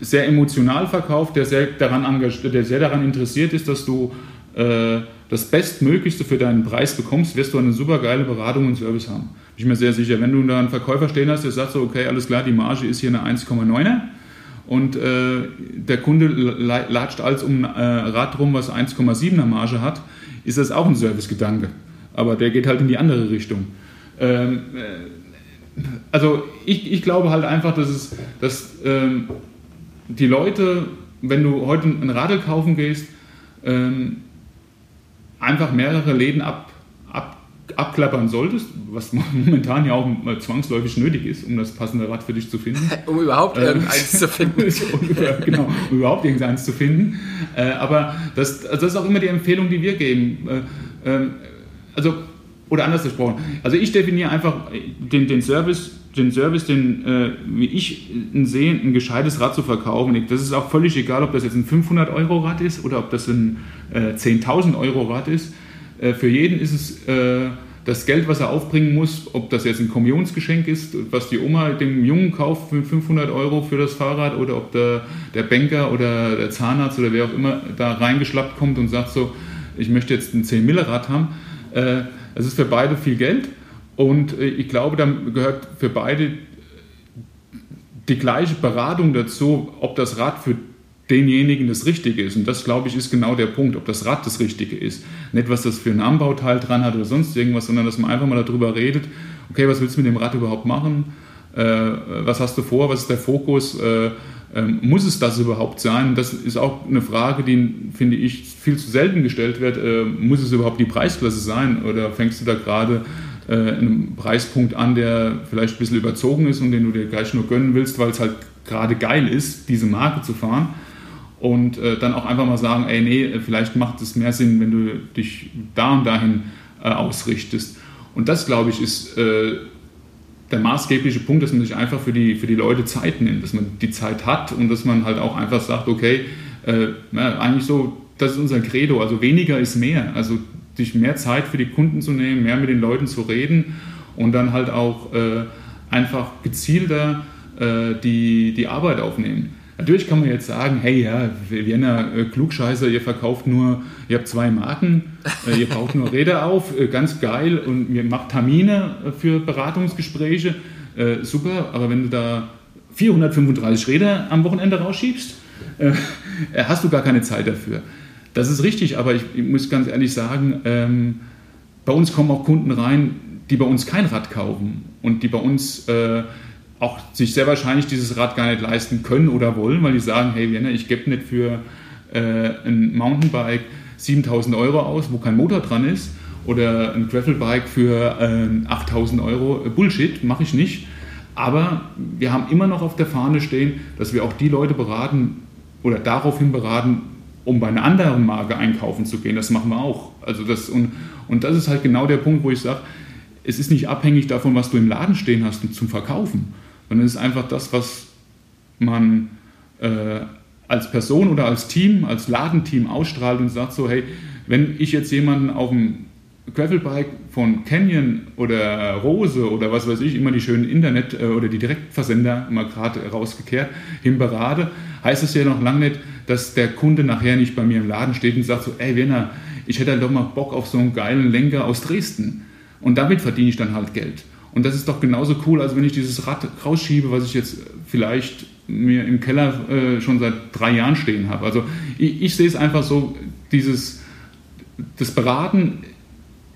sehr emotional verkauft, der sehr, daran der sehr daran interessiert ist, dass du äh, das Bestmöglichste für deinen Preis bekommst, wirst du eine super geile Beratung und Service haben. Bin ich mir sehr sicher. Wenn du da einen Verkäufer stehen hast, der sagt so, okay, alles klar, die Marge ist hier eine 1,9er und äh, der Kunde latscht als um äh, Rad rum, was 1,7er Marge hat, ist das auch ein Servicegedanke. Aber der geht halt in die andere Richtung. Ähm, äh, also ich, ich glaube halt einfach, dass, es, dass ähm, die Leute, wenn du heute ein Radl kaufen gehst, ähm, einfach mehrere Läden ab, ab, abklappern solltest, was momentan ja auch zwangsläufig nötig ist, um das passende Rad für dich zu finden. um überhaupt ähm, irgendeins zu finden. genau, um überhaupt irgendeins zu finden. Äh, aber das, also das ist auch immer die Empfehlung, die wir geben. Äh, ähm, also oder anders gesprochen. Also ich definiere einfach den, den Service, den Service, den, äh, wie ich ihn sehe, ein gescheites Rad zu verkaufen. Das ist auch völlig egal, ob das jetzt ein 500 Euro Rad ist oder ob das ein äh, 10.000 Euro Rad ist. Äh, für jeden ist es äh, das Geld, was er aufbringen muss, ob das jetzt ein Kommunionsgeschenk ist, was die Oma dem Jungen kauft für 500 Euro für das Fahrrad oder ob der, der Banker oder der Zahnarzt oder wer auch immer da reingeschlappt kommt und sagt so, ich möchte jetzt ein 10 Mille Rad haben äh, es ist für beide viel Geld und äh, ich glaube, dann gehört für beide die gleiche Beratung dazu, ob das Rad für denjenigen das Richtige ist. Und das, glaube ich, ist genau der Punkt, ob das Rad das Richtige ist. Nicht, was das für ein Anbauteil dran hat oder sonst irgendwas, sondern dass man einfach mal darüber redet, okay, was willst du mit dem Rad überhaupt machen? Äh, was hast du vor? Was ist der Fokus? Äh, ähm, muss es das überhaupt sein? Das ist auch eine Frage, die, finde ich, viel zu selten gestellt wird. Muss es überhaupt die Preisklasse sein? Oder fängst du da gerade äh, einen Preispunkt an, der vielleicht ein bisschen überzogen ist und den du dir gleich nur gönnen willst, weil es halt gerade geil ist, diese Marke zu fahren? Und äh, dann auch einfach mal sagen, ey, nee, vielleicht macht es mehr Sinn, wenn du dich da und dahin äh, ausrichtest. Und das, glaube ich, ist äh, der maßgebliche Punkt, dass man sich einfach für die, für die Leute Zeit nimmt, dass man die Zeit hat und dass man halt auch einfach sagt, okay, äh, ja, eigentlich so, das ist unser Credo, also weniger ist mehr, also sich mehr Zeit für die Kunden zu nehmen, mehr mit den Leuten zu reden und dann halt auch äh, einfach gezielter äh, die, die Arbeit aufnehmen. Natürlich kann man jetzt sagen, hey ja, Vienna äh, Klugscheißer, ihr verkauft nur, ihr habt zwei Marken, äh, ihr baut nur Räder auf, äh, ganz geil und ihr macht Termine für Beratungsgespräche, äh, super, aber wenn du da 435 Räder am Wochenende rausschiebst, hast du gar keine Zeit dafür. Das ist richtig, aber ich, ich muss ganz ehrlich sagen, ähm, bei uns kommen auch Kunden rein, die bei uns kein Rad kaufen und die bei uns auch sich sehr wahrscheinlich dieses Rad gar nicht leisten können oder wollen, weil die sagen, hey Vienna, ich gebe nicht für äh, ein Mountainbike 7000 Euro aus, wo kein Motor dran ist, oder ein Gravelbike für äh, 8000 Euro. Bullshit, mache ich nicht. Aber wir haben immer noch auf der Fahne stehen, dass wir auch die Leute beraten oder daraufhin beraten, um bei einer anderen Marke einkaufen zu gehen. Das machen wir auch. Also das, und, und das ist halt genau der Punkt, wo ich sage, es ist nicht abhängig davon, was du im Laden stehen hast zum Verkaufen sondern es ist einfach das, was man äh, als Person oder als Team, als Ladenteam ausstrahlt und sagt so, hey, wenn ich jetzt jemanden auf dem Gravelbike von Canyon oder Rose oder was weiß ich, immer die schönen Internet- äh, oder die Direktversender mal gerade rausgekehrt, hin berate, heißt es ja noch lange nicht, dass der Kunde nachher nicht bei mir im Laden steht und sagt so, ey Werner, ich hätte halt doch mal Bock auf so einen geilen Lenker aus Dresden. Und damit verdiene ich dann halt Geld. Und das ist doch genauso cool, als wenn ich dieses Rad rausschiebe, was ich jetzt vielleicht mir im Keller äh, schon seit drei Jahren stehen habe. Also ich, ich sehe es einfach so, dieses, das Beraten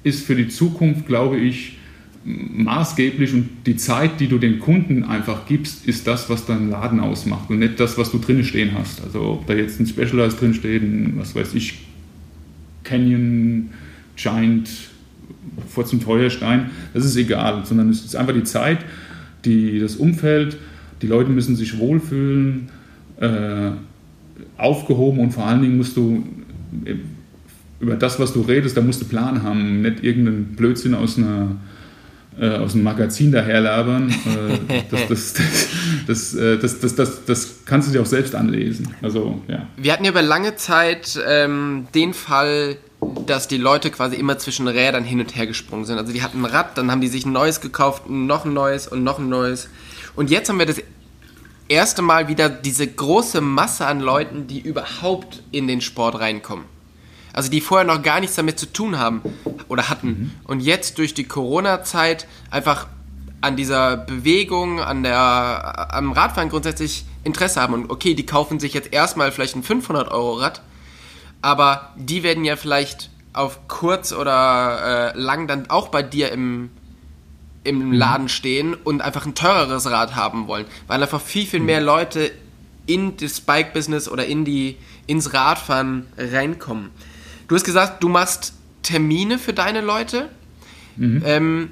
ist für die Zukunft, glaube ich, maßgeblich und die Zeit, die du den Kunden einfach gibst, ist das, was deinen Laden ausmacht und nicht das, was du drinnen stehen hast. Also ob da jetzt ein Specialized drin steht, ein, was weiß ich, Canyon, Giant, vor zum Feuerstein, das ist egal, sondern es ist einfach die Zeit, die, das Umfeld, die Leute müssen sich wohlfühlen, äh, aufgehoben und vor allen Dingen musst du äh, über das, was du redest, da musst du Plan haben, nicht irgendeinen Blödsinn aus einer äh, aus einem Magazin daherlabern. Äh, das, äh, das, das, das, das, kannst du dir auch selbst anlesen. Also, ja. Wir hatten ja über lange Zeit ähm, den Fall, dass die Leute quasi immer zwischen Rädern hin und her gesprungen sind. Also die hatten ein Rad, dann haben die sich ein neues gekauft, noch ein neues und noch ein neues. Und jetzt haben wir das erste Mal wieder diese große Masse an Leuten, die überhaupt in den Sport reinkommen. Also die vorher noch gar nichts damit zu tun haben oder hatten. Mhm. Und jetzt durch die Corona-Zeit einfach an dieser Bewegung, an der, am Radfahren grundsätzlich Interesse haben. Und okay, die kaufen sich jetzt erstmal vielleicht ein 500-Euro-Rad aber die werden ja vielleicht auf kurz oder äh, lang dann auch bei dir im, im mhm. Laden stehen und einfach ein teureres Rad haben wollen, weil einfach viel, viel mehr mhm. Leute in das Bike-Business oder in die, ins Radfahren reinkommen. Du hast gesagt, du machst Termine für deine Leute. Mhm. Ähm,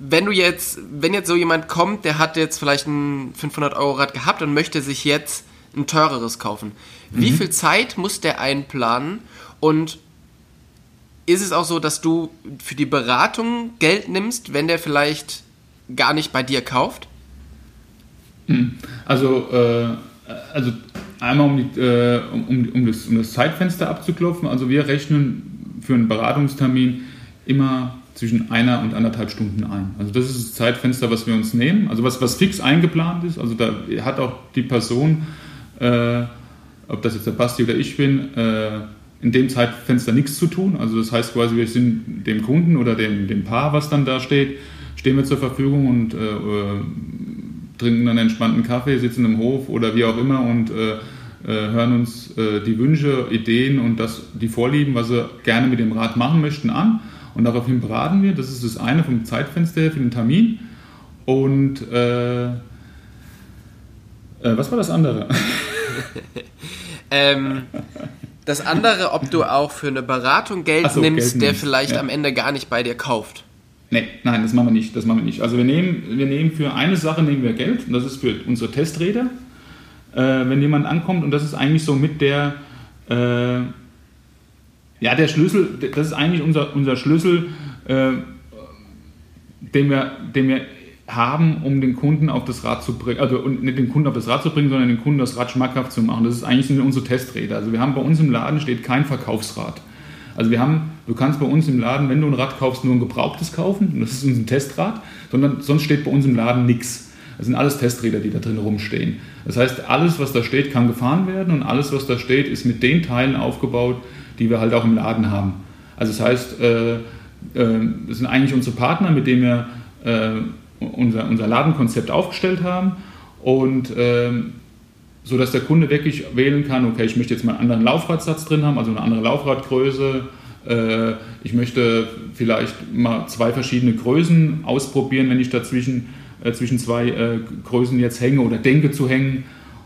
wenn du jetzt, wenn jetzt so jemand kommt, der hat jetzt vielleicht ein 500 Euro Rad gehabt und möchte sich jetzt ein teureres kaufen. Wie mhm. viel Zeit muss der einplanen und ist es auch so, dass du für die Beratung Geld nimmst, wenn der vielleicht gar nicht bei dir kauft? Hm. Also, äh, also einmal um, die, äh, um, um, das, um das Zeitfenster abzuklopfen. Also wir rechnen für einen Beratungstermin immer zwischen einer und anderthalb Stunden ein. Also das ist das Zeitfenster, was wir uns nehmen. Also was, was fix eingeplant ist. Also da hat auch die Person äh, ob das jetzt der Basti oder ich bin, äh, in dem Zeitfenster nichts zu tun. Also das heißt quasi, wir sind dem Kunden oder dem, dem Paar, was dann da steht, stehen wir zur Verfügung und äh, äh trinken dann entspannten Kaffee, sitzen im Hof oder wie auch immer und äh, hören uns äh, die Wünsche, Ideen und das, die Vorlieben, was sie gerne mit dem Rad machen möchten, an. Und daraufhin beraten wir. Das ist das eine vom Zeitfenster her für den Termin. Und was war das andere? ähm, das andere, ob du auch für eine Beratung Geld so, nimmst, Geld der nimmst. vielleicht ja. am Ende gar nicht bei dir kauft. Nee, nein, das machen wir nicht. Das machen wir nicht. Also wir nehmen, wir nehmen für eine Sache nehmen wir Geld und das ist für unsere Testräder. Äh, wenn jemand ankommt und das ist eigentlich so mit der äh, ja der Schlüssel, das ist eigentlich unser, unser Schlüssel, äh, den wir, den wir haben, um den Kunden auf das Rad zu bringen, also nicht den Kunden auf das Rad zu bringen, sondern den Kunden das Rad schmackhaft zu machen. Das ist eigentlich unsere Testräder. Also wir haben bei uns im Laden steht kein Verkaufsrad. Also wir haben, du kannst bei uns im Laden, wenn du ein Rad kaufst, nur ein gebrauchtes kaufen, das ist unser Testrad, sondern sonst steht bei uns im Laden nichts. Das sind alles Testräder, die da drin rumstehen. Das heißt, alles, was da steht, kann gefahren werden und alles, was da steht, ist mit den Teilen aufgebaut, die wir halt auch im Laden haben. Also das heißt, äh, äh, das sind eigentlich unsere Partner, mit denen wir äh, unser, unser Ladenkonzept aufgestellt haben und ähm, so dass der Kunde wirklich wählen kann, okay, ich möchte jetzt mal einen anderen Laufradsatz drin haben, also eine andere Laufradgröße. Ich möchte vielleicht mal zwei verschiedene Größen ausprobieren, wenn ich dazwischen äh, zwischen zwei äh, Größen jetzt hänge oder denke zu hängen.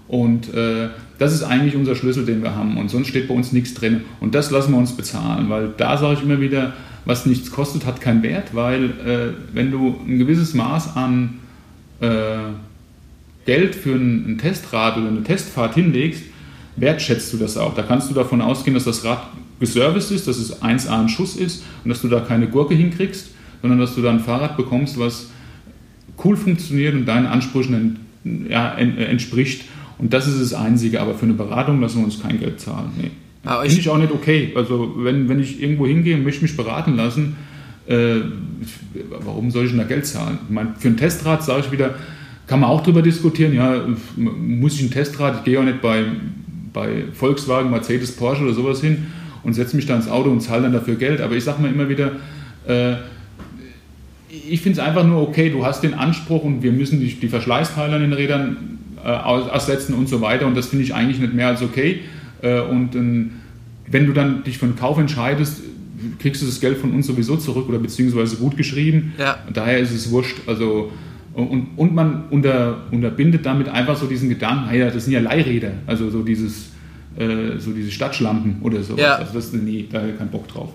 Und äh, das ist eigentlich unser Schlüssel, den wir haben. Und sonst steht bei uns nichts drin. Und das lassen wir uns bezahlen, weil da sage ich immer wieder, was nichts kostet, hat keinen Wert, weil äh, wenn du ein gewisses Maß an äh, Geld für ein, Testrad oder eine Testfahrt hinlegst, wertschätzt du das auch. Da kannst du davon ausgehen, dass das Rad geserviced ist, dass es 1A ein Schuss ist und dass du da keine Gurke hinkriegst, sondern dass du da ein Fahrrad bekommst, was cool funktioniert und deinen Ansprüchen ja, entspricht. Und das ist das Einzige. Aber für eine Beratung lassen wir uns kein Geld zahlen. Nee. Finde ich auch nicht okay. Also wenn, wenn ich irgendwo hingehe und möchte mich beraten lassen, äh, warum soll ich denn da Geld zahlen? Ich meine, für ein Testrad sage ich wieder, kann man auch darüber diskutieren, ja, muss ich ein Testrad, ich gehe auch nicht bei, bei Volkswagen, Mercedes, Porsche oder sowas hin und setze mich da ins Auto und zahle dann dafür Geld. Aber ich sage mir immer wieder, äh, ich finde es einfach nur okay, du hast den Anspruch und wir müssen die, die Verschleißteile an den Rädern äh, aussetzen und so weiter und das finde ich eigentlich nicht mehr als okay. Äh, und äh, wenn du dann dich für einen Kauf entscheidest, kriegst du das Geld von uns sowieso zurück oder beziehungsweise gut geschrieben. Ja. Daher ist es wurscht. Also und, und man unter, unterbindet damit einfach so diesen Gedanken, hey, das sind ja Leihräder, also so dieses, äh, so diese Stadtschlampen oder sowas. Ja. Also das ist nee, da kein Bock drauf.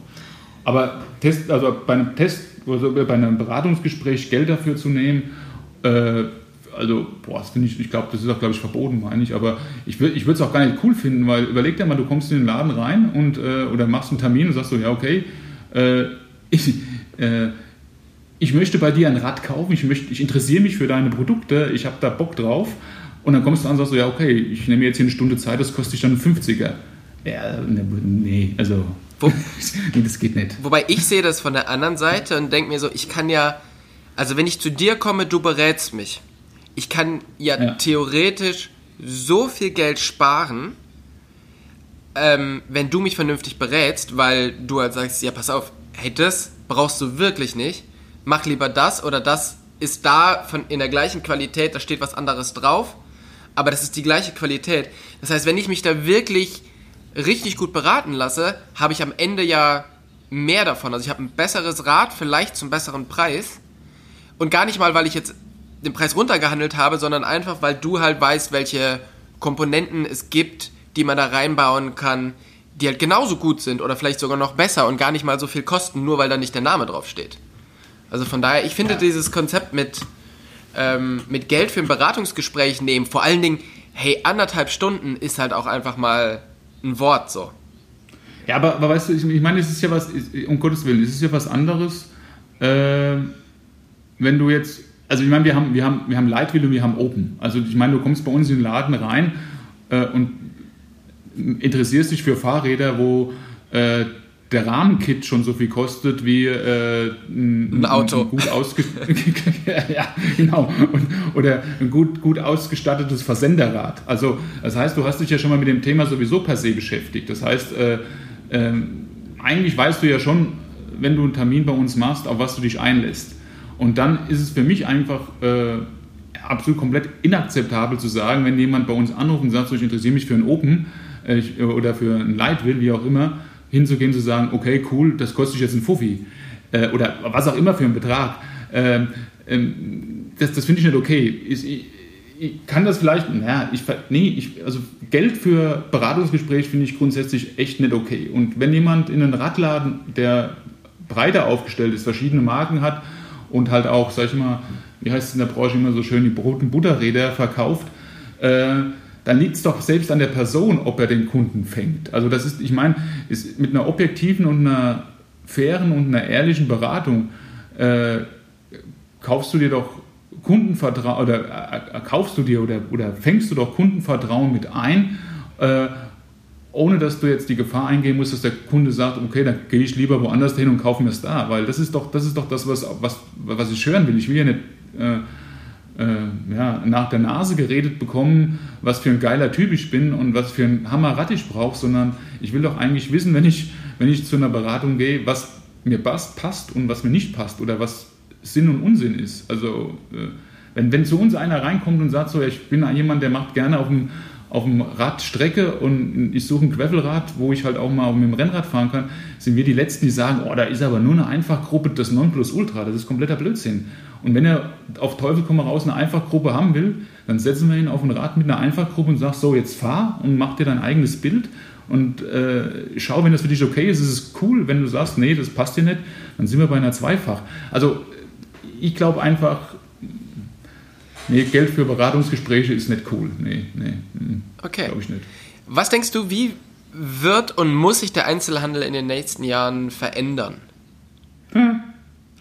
Aber Test, also bei einem Test, also bei einem Beratungsgespräch Geld dafür zu nehmen, äh, also, boah, das finde ich, ich glaube, das ist auch, glaube ich, verboten, meine ich, aber ich würde es auch gar nicht cool finden, weil überleg dir mal, du kommst in den Laden rein und, äh, oder machst einen Termin und sagst so, ja, okay, äh, ich, äh, ich möchte bei dir ein Rad kaufen, ich, möchte, ich interessiere mich für deine Produkte, ich habe da Bock drauf. Und dann kommst du an und sagst so, ja, okay, ich nehme jetzt hier eine Stunde Zeit, das kostet dich dann 50er. Ja, ne, nee, also, Wo, nee, das geht nicht. Wobei ich sehe das von der anderen Seite und denke mir so, ich kann ja, also wenn ich zu dir komme, du berätst mich. Ich kann ja, ja. theoretisch so viel Geld sparen, ähm, wenn du mich vernünftig berätst, weil du halt sagst, ja, pass auf, hey, das brauchst du wirklich nicht mach lieber das oder das ist da von, in der gleichen Qualität, da steht was anderes drauf, aber das ist die gleiche Qualität. Das heißt, wenn ich mich da wirklich richtig gut beraten lasse, habe ich am Ende ja mehr davon. Also ich habe ein besseres Rad, vielleicht zum besseren Preis. Und gar nicht mal, weil ich jetzt den Preis runtergehandelt habe, sondern einfach, weil du halt weißt, welche Komponenten es gibt, die man da reinbauen kann, die halt genauso gut sind oder vielleicht sogar noch besser und gar nicht mal so viel kosten, nur weil da nicht der Name drauf steht. Also von daher, ich finde dieses Konzept mit, ähm, mit Geld für ein Beratungsgespräch nehmen, vor allen Dingen, hey, anderthalb Stunden ist halt auch einfach mal ein Wort so. Ja, aber, aber weißt du, ich, ich meine, es ist ja was, um Gottes Willen, es ist ja was anderes, äh, wenn du jetzt, also ich meine, wir haben, wir haben, wir haben Lightwheel und wir haben Open. Also ich meine, du kommst bei uns in den Laden rein äh, und interessierst dich für Fahrräder, wo äh, der Rahmenkit schon so viel kostet wie äh, ein, ein, Auto. Ein gut ja, genau. Und, oder ein gut, gut ausgestattetes Versenderrad. Also, das heißt, du hast dich ja schon mal mit dem Thema sowieso per se beschäftigt. Das heißt, äh, äh, eigentlich weißt du ja schon, wenn du einen Termin bei uns machst, auf was du dich einlässt. Und dann ist es für mich einfach äh, absolut komplett inakzeptabel zu sagen, wenn jemand bei uns anruft und sagt, so, ich interessiere mich für ein Open äh, oder für ein Lightwill, wie auch immer, hinzugehen, zu sagen, okay, cool, das kostet jetzt ein Fuffi äh, oder was auch immer für einen Betrag. Ähm, ähm, das das finde ich nicht okay. Ich, ich, ich, kann das vielleicht, naja, ich, nee, ich, also Geld für Beratungsgespräch finde ich grundsätzlich echt nicht okay. Und wenn jemand in einen Radladen, der breiter aufgestellt ist, verschiedene Marken hat und halt auch, sag ich mal, wie heißt es in der Branche immer so schön, die Brot- und Butterräder verkauft, äh, dann liegt es doch selbst an der Person, ob er den Kunden fängt. Also das ist, ich meine, ist mit einer objektiven und einer fairen und einer ehrlichen Beratung äh, kaufst du dir doch Kundenvertrauen oder äh, kaufst du dir oder, oder fängst du doch Kundenvertrauen mit ein, äh, ohne dass du jetzt die Gefahr eingehen musst, dass der Kunde sagt, okay, dann gehe ich lieber woanders hin und kaufe mir es da, weil das ist doch das, ist doch das was, was, was ich hören will. Ich will ja nicht äh, ja, nach der Nase geredet bekommen, was für ein geiler Typ ich bin und was für ein Hammerrad ich brauche, sondern ich will doch eigentlich wissen, wenn ich, wenn ich zu einer Beratung gehe, was mir passt, passt und was mir nicht passt oder was Sinn und Unsinn ist. Also äh, wenn, wenn zu uns einer reinkommt und sagt so, ich bin jemand, der macht gerne auf dem, auf dem Rad Strecke und ich suche ein Gravelrad, wo ich halt auch mal mit dem Rennrad fahren kann, sind wir die Letzten, die sagen, oh, da ist aber nur eine Einfachgruppe das Nonplusultra, das ist kompletter Blödsinn. Und wenn er auf Teufel komm raus eine Einfachgruppe haben will, dann setzen wir ihn auf ein Rad mit einer Einfachgruppe und sagen, so, jetzt fahr und mach dir dein eigenes Bild und äh, schau, wenn das für dich okay ist, ist es cool. Wenn du sagst, nee, das passt dir nicht, dann sind wir bei einer Zweifach. Also ich glaube einfach, nee, Geld für Beratungsgespräche ist nicht cool. Nee, nee, mm, okay. glaube ich nicht. Was denkst du, wie wird und muss sich der Einzelhandel in den nächsten Jahren verändern? Hm.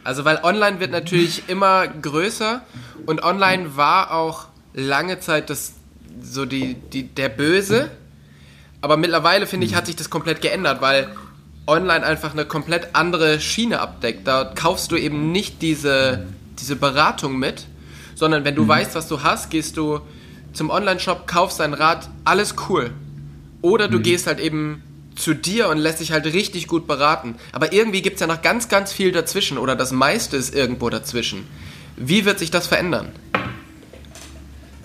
Also, weil online wird natürlich immer größer und online war auch lange Zeit das, so die, die, der Böse. Aber mittlerweile, finde ich, hat sich das komplett geändert, weil online einfach eine komplett andere Schiene abdeckt. Da kaufst du eben nicht diese, diese Beratung mit, sondern wenn du mhm. weißt, was du hast, gehst du zum Online-Shop, kaufst dein Rad, alles cool. Oder du mhm. gehst halt eben zu dir und lässt dich halt richtig gut beraten. Aber irgendwie gibt es ja noch ganz, ganz viel dazwischen oder das meiste ist irgendwo dazwischen. Wie wird sich das verändern?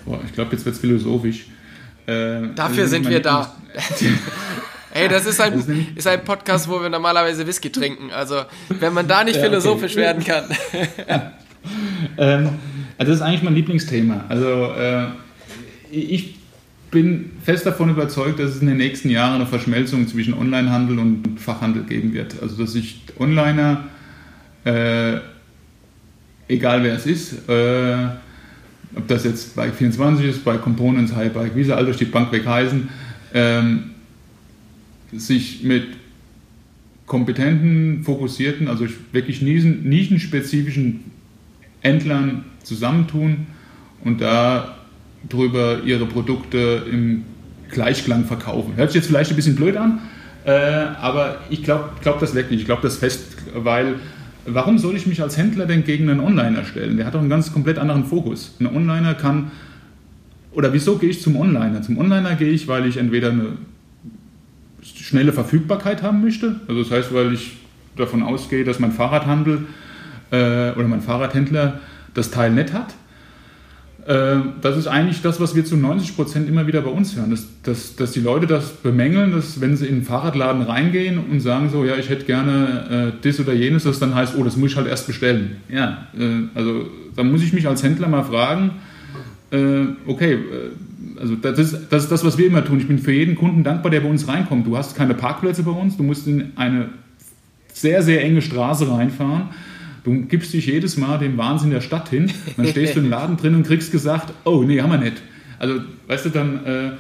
Boah, ich glaube, jetzt wird es philosophisch. Äh, Dafür sind wir da. Hey, das ist ein, ist ein Podcast, wo wir normalerweise Whisky trinken. Also, wenn man da nicht ja, philosophisch okay. werden kann. ähm, also, das ist eigentlich mein Lieblingsthema. Also, äh, ich bin fest davon überzeugt, dass es in den nächsten Jahren eine Verschmelzung zwischen Onlinehandel und Fachhandel geben wird. Also, dass sich Onliner, äh, egal wer es ist, äh, ob das jetzt Bike 24 ist, bei Components, Highbike, wie sie all durch die Bank weg heißen, ähm, sich mit kompetenten, fokussierten, also wirklich nischenspezifischen Händlern zusammentun und da drüber ihre Produkte im Gleichklang verkaufen. Hört sich jetzt vielleicht ein bisschen blöd an, äh, aber ich glaube glaub das wirklich. Ich glaube das fest, weil warum soll ich mich als Händler denn gegen einen Onliner stellen? Der hat doch einen ganz komplett anderen Fokus. Ein Onliner kann, oder wieso gehe ich zum Onliner? Zum Onliner gehe ich, weil ich entweder eine schnelle Verfügbarkeit haben möchte. Also das heißt, weil ich davon ausgehe, dass mein Fahrradhandel äh, oder mein Fahrradhändler das Teil nicht hat. Äh, das ist eigentlich das, was wir zu 90 Prozent immer wieder bei uns hören, dass, dass, dass die Leute das bemängeln, dass wenn sie in den Fahrradladen reingehen und sagen so, ja, ich hätte gerne äh, das oder jenes, das dann heißt, oh, das muss ich halt erst bestellen. Ja, äh, also da muss ich mich als Händler mal fragen, äh, okay, äh, also das ist, das ist das, was wir immer tun. Ich bin für jeden Kunden dankbar, der bei uns reinkommt. Du hast keine Parkplätze bei uns, du musst in eine sehr, sehr enge Straße reinfahren Du gibst dich jedes Mal dem Wahnsinn der Stadt hin, dann stehst du im Laden drin und kriegst gesagt, oh nee, haben wir nicht. Also, weißt du, dann, äh,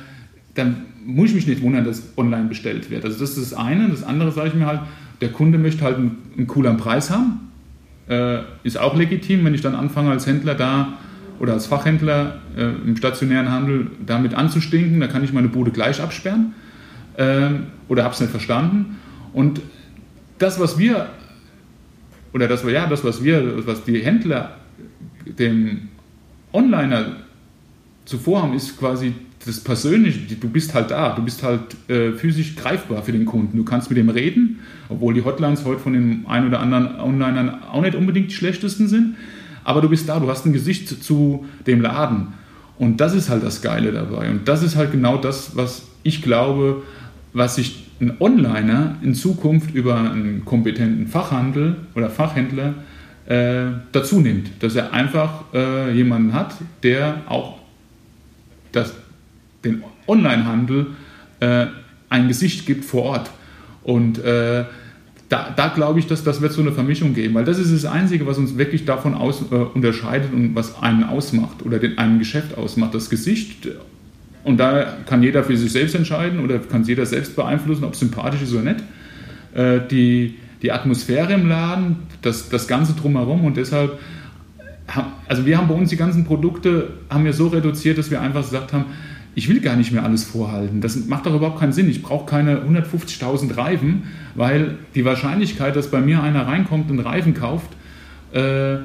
dann muss ich mich nicht wundern, dass online bestellt wird. Also das ist das eine. Das andere sage ich mir halt, der Kunde möchte halt einen, einen cooleren Preis haben. Äh, ist auch legitim, wenn ich dann anfange als Händler da oder als Fachhändler äh, im stationären Handel damit anzustinken, da kann ich meine Bude gleich absperren äh, oder habe es nicht verstanden. Und das, was wir oder das, ja, das, was wir, was die Händler dem Onliner zuvor haben, ist quasi das Persönliche. Du bist halt da, du bist halt äh, physisch greifbar für den Kunden. Du kannst mit dem reden, obwohl die Hotlines heute von den ein oder anderen Onlinern auch nicht unbedingt die schlechtesten sind. Aber du bist da, du hast ein Gesicht zu dem Laden. Und das ist halt das Geile dabei. Und das ist halt genau das, was ich glaube, was sich ein Onliner in Zukunft über einen kompetenten Fachhandel oder Fachhändler äh, dazu nimmt. Dass er einfach äh, jemanden hat, der auch das, den Onlinehandel äh, ein Gesicht gibt vor Ort. Und äh, da, da glaube ich, dass das wird so eine Vermischung geben, weil das ist das Einzige, was uns wirklich davon aus, äh, unterscheidet und was einen ausmacht oder den, ein Geschäft ausmacht. Das Gesicht und da kann jeder für sich selbst entscheiden oder kann jeder selbst beeinflussen, ob es sympathisch ist oder nicht. Äh, die, die Atmosphäre im Laden, das, das Ganze drumherum und deshalb, also wir haben bei uns die ganzen Produkte, haben wir so reduziert, dass wir einfach gesagt haben, ich will gar nicht mehr alles vorhalten. Das macht doch überhaupt keinen Sinn. Ich brauche keine 150.000 Reifen, weil die Wahrscheinlichkeit, dass bei mir einer reinkommt und Reifen kauft, äh,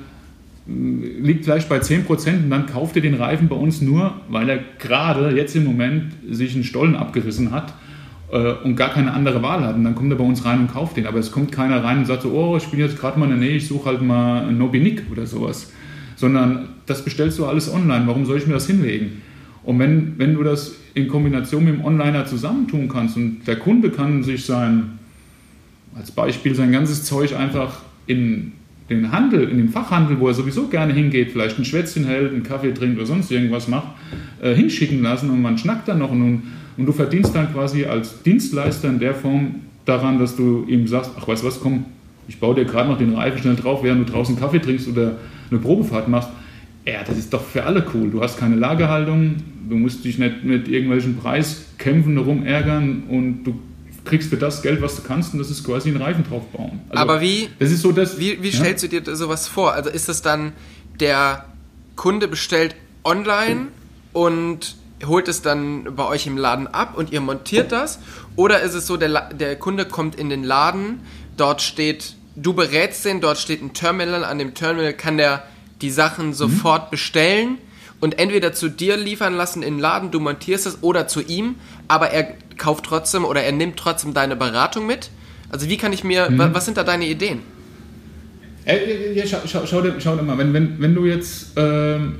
liegt vielleicht bei 10% und dann kauft er den Reifen bei uns nur, weil er gerade jetzt im Moment sich einen Stollen abgerissen hat äh, und gar keine andere Wahl hat. Und dann kommt er bei uns rein und kauft den. Aber es kommt keiner rein und sagt so, oh, ich bin jetzt gerade mal in der Nähe, ich suche halt mal einen Nobinik oder sowas. Sondern das bestellst du alles online. Warum soll ich mir das hinlegen? Und wenn, wenn du das in Kombination mit dem Onliner zusammentun kannst und der Kunde kann sich sein, als Beispiel sein ganzes Zeug einfach in den Handel, in den Fachhandel, wo er sowieso gerne hingeht, vielleicht ein Schwätzchen hält, einen Kaffee trinkt oder sonst irgendwas macht, äh, hinschicken lassen und man schnackt dann noch und, und du verdienst dann quasi als Dienstleister in der Form daran, dass du ihm sagst, ach weißt du was, komm, ich baue dir gerade noch den Reifen schnell drauf, während du draußen Kaffee trinkst oder eine Probefahrt machst. Ja, das ist doch für alle cool. Du hast keine Lagerhaltung, du musst dich nicht mit irgendwelchen Preiskämpfen darum ärgern und du kriegst für das Geld, was du kannst, und das ist quasi ein Reifen drauf bauen. Also, Aber wie, das ist so das, wie, wie ja? stellst du dir sowas vor? Also ist das dann, der Kunde bestellt online und holt es dann bei euch im Laden ab und ihr montiert das? Oder ist es so, der, der Kunde kommt in den Laden, dort steht, du berätst den, dort steht ein Terminal, an dem Terminal kann der die Sachen mhm. sofort mhm. bestellen und entweder zu dir liefern lassen in den Laden, du montierst es, oder zu ihm, aber er kauft trotzdem oder er nimmt trotzdem deine Beratung mit? Also wie kann ich mir, mhm. was sind da deine Ideen? Äh, ja, schau, schau, schau, dir, schau dir mal, wenn, wenn, wenn du jetzt, ähm,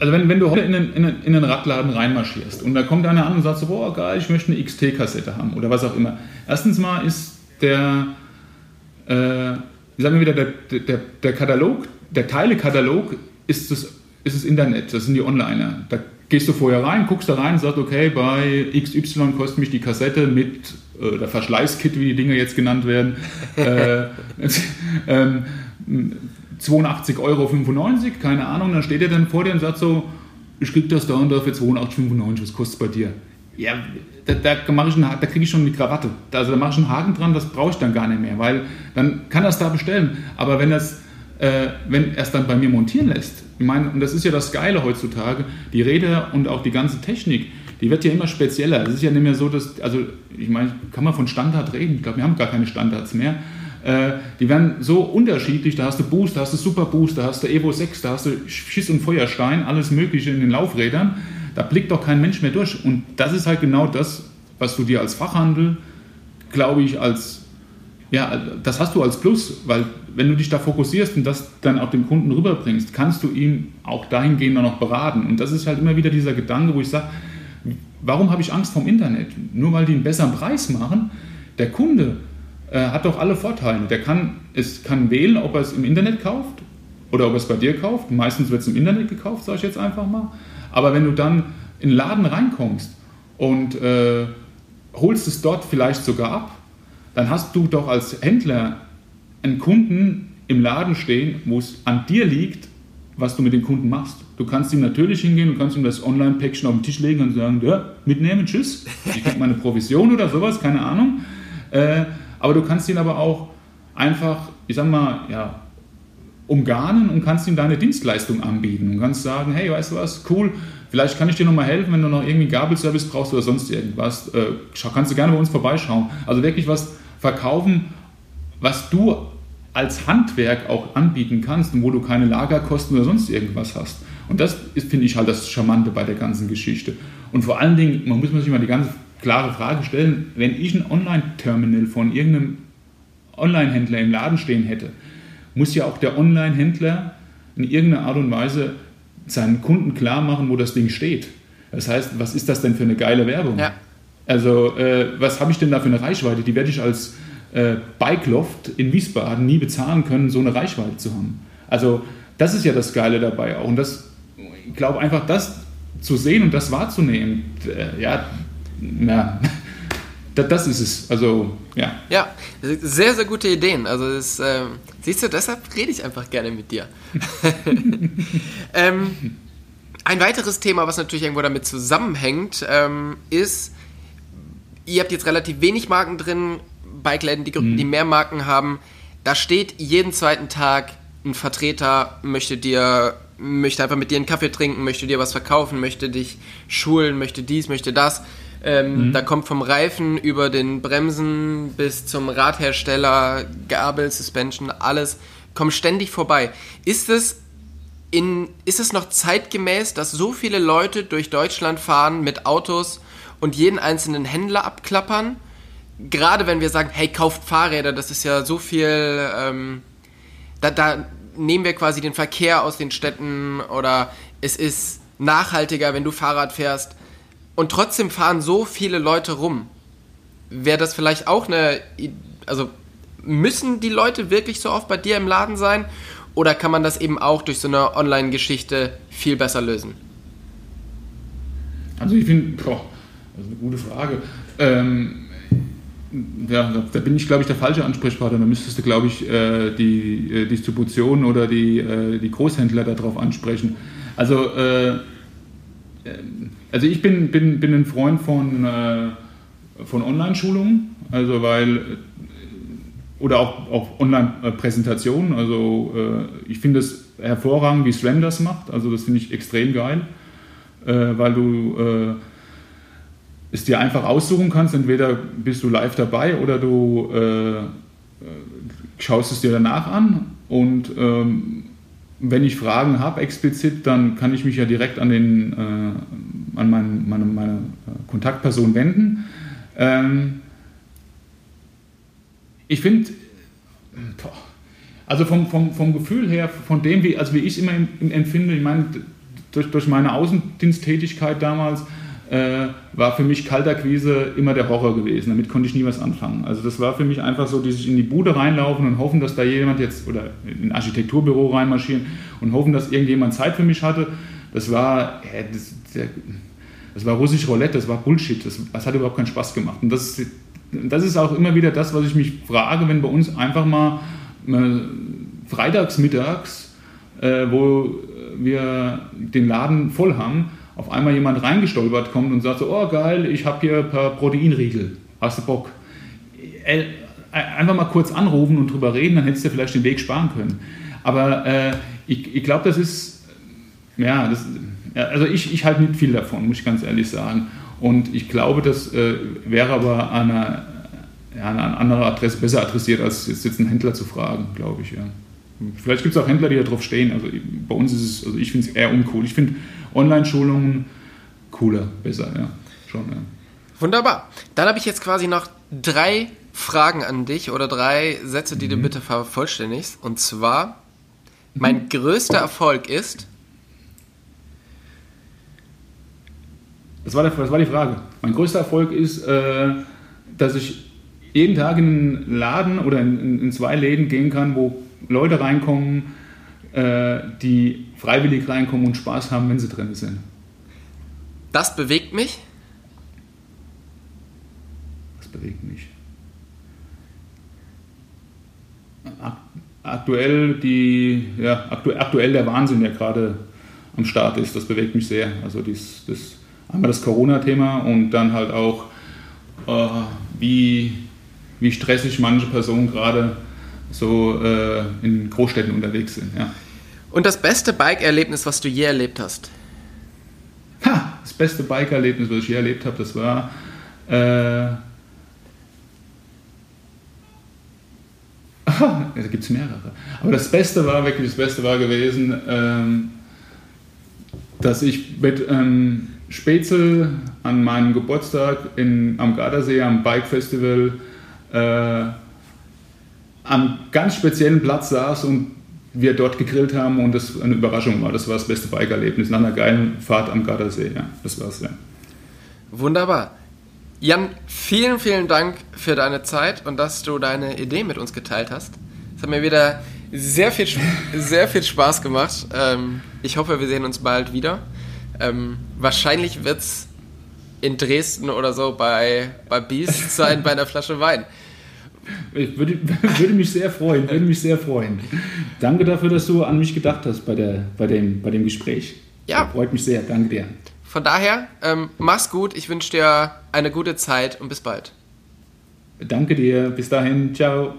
also wenn, wenn du heute in den, in, den, in den Radladen reinmarschierst und da kommt einer an und sagt so, boah geil, ich möchte eine XT-Kassette haben oder was auch immer. Erstens mal ist der, äh, ich sag mal wieder, der, der, der Katalog, der Teilekatalog ist das, ist das Internet, das sind die Onliner. Da gehst du vorher rein, guckst da rein und sagst, okay, bei XY kostet mich die Kassette mit äh, der Verschleißkit, wie die Dinge jetzt genannt werden, äh, äh, 82,95 Euro, keine Ahnung. Dann steht er dann vor dir und sagt so, ich krieg das da und da für 82,95, was kostet es bei dir? Ja, da, da, da kriege ich schon die Krawatte. Also da mache ich einen Haken dran, das brauche ich dann gar nicht mehr, weil dann kann er es da bestellen. Aber wenn, das, äh, wenn er es dann bei mir montieren lässt, ich meine, und das ist ja das Geile heutzutage, die Räder und auch die ganze Technik, die wird ja immer spezieller. Es ist ja nicht mehr so, dass, also ich meine, kann man von Standard reden? Ich glaube, wir haben gar keine Standards mehr. Äh, die werden so unterschiedlich, da hast du Boost, da hast du Super Boost, da hast du Evo 6, da hast du Schiss und Feuerstein, alles mögliche in den Laufrädern. Da blickt doch kein Mensch mehr durch. Und das ist halt genau das, was du dir als Fachhandel, glaube ich, als ja, das hast du als Plus, weil wenn du dich da fokussierst und das dann auch dem Kunden rüberbringst, kannst du ihn auch dahingehend noch beraten. Und das ist halt immer wieder dieser Gedanke, wo ich sage, warum habe ich Angst vom Internet? Nur weil die einen besseren Preis machen. Der Kunde äh, hat doch alle Vorteile. Der kann, es kann wählen, ob er es im Internet kauft oder ob er es bei dir kauft. Meistens wird es im Internet gekauft, sage ich jetzt einfach mal. Aber wenn du dann in den Laden reinkommst und äh, holst es dort vielleicht sogar ab, dann hast du doch als Händler einen Kunden im Laden stehen, wo es an dir liegt, was du mit dem Kunden machst. Du kannst ihm natürlich hingehen, du kannst ihm das Online-Päckchen auf den Tisch legen und sagen, ja, mitnehmen, tschüss, ich krieg meine Provision oder sowas, keine Ahnung. Äh, aber du kannst ihn aber auch einfach, ich sag mal, ja, umgarnen und kannst ihm deine Dienstleistung anbieten und kannst sagen, hey, weißt du was, cool, vielleicht kann ich dir nochmal helfen, wenn du noch irgendwie Gabelservice brauchst oder sonst irgendwas, äh, kannst du gerne bei uns vorbeischauen. Also wirklich was verkaufen, was du als Handwerk auch anbieten kannst und wo du keine Lagerkosten oder sonst irgendwas hast. Und das ist, finde ich, halt das Charmante bei der ganzen Geschichte. Und vor allen Dingen, man muss sich mal die ganz klare Frage stellen, wenn ich ein Online-Terminal von irgendeinem Online-Händler im Laden stehen hätte, muss ja auch der Online-Händler in irgendeiner Art und Weise seinen Kunden klar machen, wo das Ding steht. Das heißt, was ist das denn für eine geile Werbung? Ja. Also, äh, was habe ich denn da für eine Reichweite? Die werde ich als äh, Bikeloft in Wiesbaden nie bezahlen können, so eine Reichweite zu haben. Also, das ist ja das Geile dabei auch. Und das, ich glaube, einfach das zu sehen und das wahrzunehmen, äh, ja, na, das ist es. Also, ja. Ja, sehr, sehr gute Ideen. Also, das, äh, siehst du, deshalb rede ich einfach gerne mit dir. ähm, ein weiteres Thema, was natürlich irgendwo damit zusammenhängt, ähm, ist, ihr habt jetzt relativ wenig Marken drin, Bikeläden, die, mhm. die mehr Marken haben. Da steht jeden zweiten Tag ein Vertreter, möchte dir, möchte einfach mit dir einen Kaffee trinken, möchte dir was verkaufen, möchte dich schulen, möchte dies, möchte das. Ähm, mhm. Da kommt vom Reifen über den Bremsen bis zum Radhersteller, Gabel, Suspension, alles kommen ständig vorbei. Ist es in, ist es noch zeitgemäß, dass so viele Leute durch Deutschland fahren mit Autos und jeden einzelnen Händler abklappern? Gerade wenn wir sagen, hey, kauft Fahrräder, das ist ja so viel, ähm, da, da nehmen wir quasi den Verkehr aus den Städten oder es ist nachhaltiger, wenn du Fahrrad fährst. Und trotzdem fahren so viele Leute rum. Wäre das vielleicht auch eine, also müssen die Leute wirklich so oft bei dir im Laden sein? Oder kann man das eben auch durch so eine Online-Geschichte viel besser lösen? Also ich finde, das ist eine gute Frage. Ähm, ja, da bin ich, glaube ich, der falsche Ansprechpartner. Da müsstest du, glaube ich, äh, die äh, Distribution oder die, äh, die Großhändler darauf ansprechen. Also, also ich bin, bin, bin ein Freund von, von Online-Schulungen, also weil oder auch, auch Online-Präsentationen. Also ich finde es hervorragend, wie Sven das macht. Also das finde ich extrem geil, weil du es dir einfach aussuchen kannst. Entweder bist du live dabei oder du äh, äh, schaust es dir danach an. Und ähm, wenn ich Fragen habe explizit, dann kann ich mich ja direkt an, den, äh, an mein, meine, meine Kontaktperson wenden. Ähm, ich finde, also vom, vom, vom Gefühl her, von dem, wie, also wie ich es immer empfinde, ich meine, durch, durch meine Außendiensttätigkeit damals, äh, war für mich Kalterquise immer der Horror gewesen. Damit konnte ich nie was anfangen. Also das war für mich einfach so, die sich in die Bude reinlaufen und hoffen, dass da jemand jetzt, oder in ein Architekturbüro reinmarschieren und hoffen, dass irgendjemand Zeit für mich hatte. Das war, äh, das, das war russisch Roulette, das war Bullshit, das, das hat überhaupt keinen Spaß gemacht. Und das das ist auch immer wieder das, was ich mich frage, wenn bei uns einfach mal äh, freitags mittags, äh, wo wir den Laden voll haben, auf einmal jemand reingestolpert kommt und sagt so, oh geil, ich habe hier ein paar Proteinriegel, hast du Bock? Äh, einfach mal kurz anrufen und drüber reden, dann hättest du vielleicht den Weg sparen können. Aber äh, ich, ich glaube, das ist, ja, das, also ich, ich halte nicht viel davon, muss ich ganz ehrlich sagen. Und ich glaube, das äh, wäre aber an einer, ja, einer anderen Adresse besser adressiert, als jetzt, jetzt einen Händler zu fragen, glaube ich. Ja. Vielleicht gibt es auch Händler, die da drauf stehen. Also bei uns ist es, also ich finde es eher uncool. Ich finde Online-Schulungen cooler, besser, ja. Schon, ja. Wunderbar. Dann habe ich jetzt quasi noch drei Fragen an dich oder drei Sätze, die mhm. du bitte vervollständigst. Und zwar, mein mhm. größter Erfolg ist. Das war, der, das war die Frage. Mein größter Erfolg ist, äh, dass ich jeden Tag in einen Laden oder in, in, zwei Läden gehen kann, wo Leute reinkommen, die freiwillig reinkommen und Spaß haben, wenn sie drin sind. Das bewegt mich? Das bewegt mich. Aktuell, die, ja, aktuell der Wahnsinn, der gerade am Start ist, das bewegt mich sehr. Also dies, das einmal das Corona-Thema und dann halt auch, äh, wie, wie stressig manche Personen gerade so äh, in Großstädten unterwegs sind. Ja. Und das beste Bike-Erlebnis, was du je erlebt hast? Ha, das beste Bike-Erlebnis, was ich je erlebt habe, das war. Äh, da gibt es mehrere. Aber das Beste war wirklich, das Beste war gewesen, ähm, dass ich mit ähm, Spätzle an meinem Geburtstag in, am Gardasee am Bike Festival äh, am ganz speziellen Platz saß und wir dort gegrillt haben und das eine Überraschung war. Das war das beste Bike-Erlebnis nach einer geilen Fahrt am Gardasee. Ja, das war's, ja. Wunderbar. Jan, vielen, vielen Dank für deine Zeit und dass du deine Idee mit uns geteilt hast. Es hat mir wieder sehr viel, sehr viel Spaß gemacht. Ähm, ich hoffe, wir sehen uns bald wieder. Ähm, wahrscheinlich wird es in Dresden oder so bei, bei Beast sein, bei einer Flasche Wein. Ich würde, würde mich sehr freuen, würde mich sehr freuen. Danke dafür, dass du an mich gedacht hast bei, der, bei, dem, bei dem Gespräch. Ja. Das freut mich sehr, danke dir. Von daher, ähm, mach's gut, ich wünsche dir eine gute Zeit und bis bald. Danke dir, bis dahin, ciao.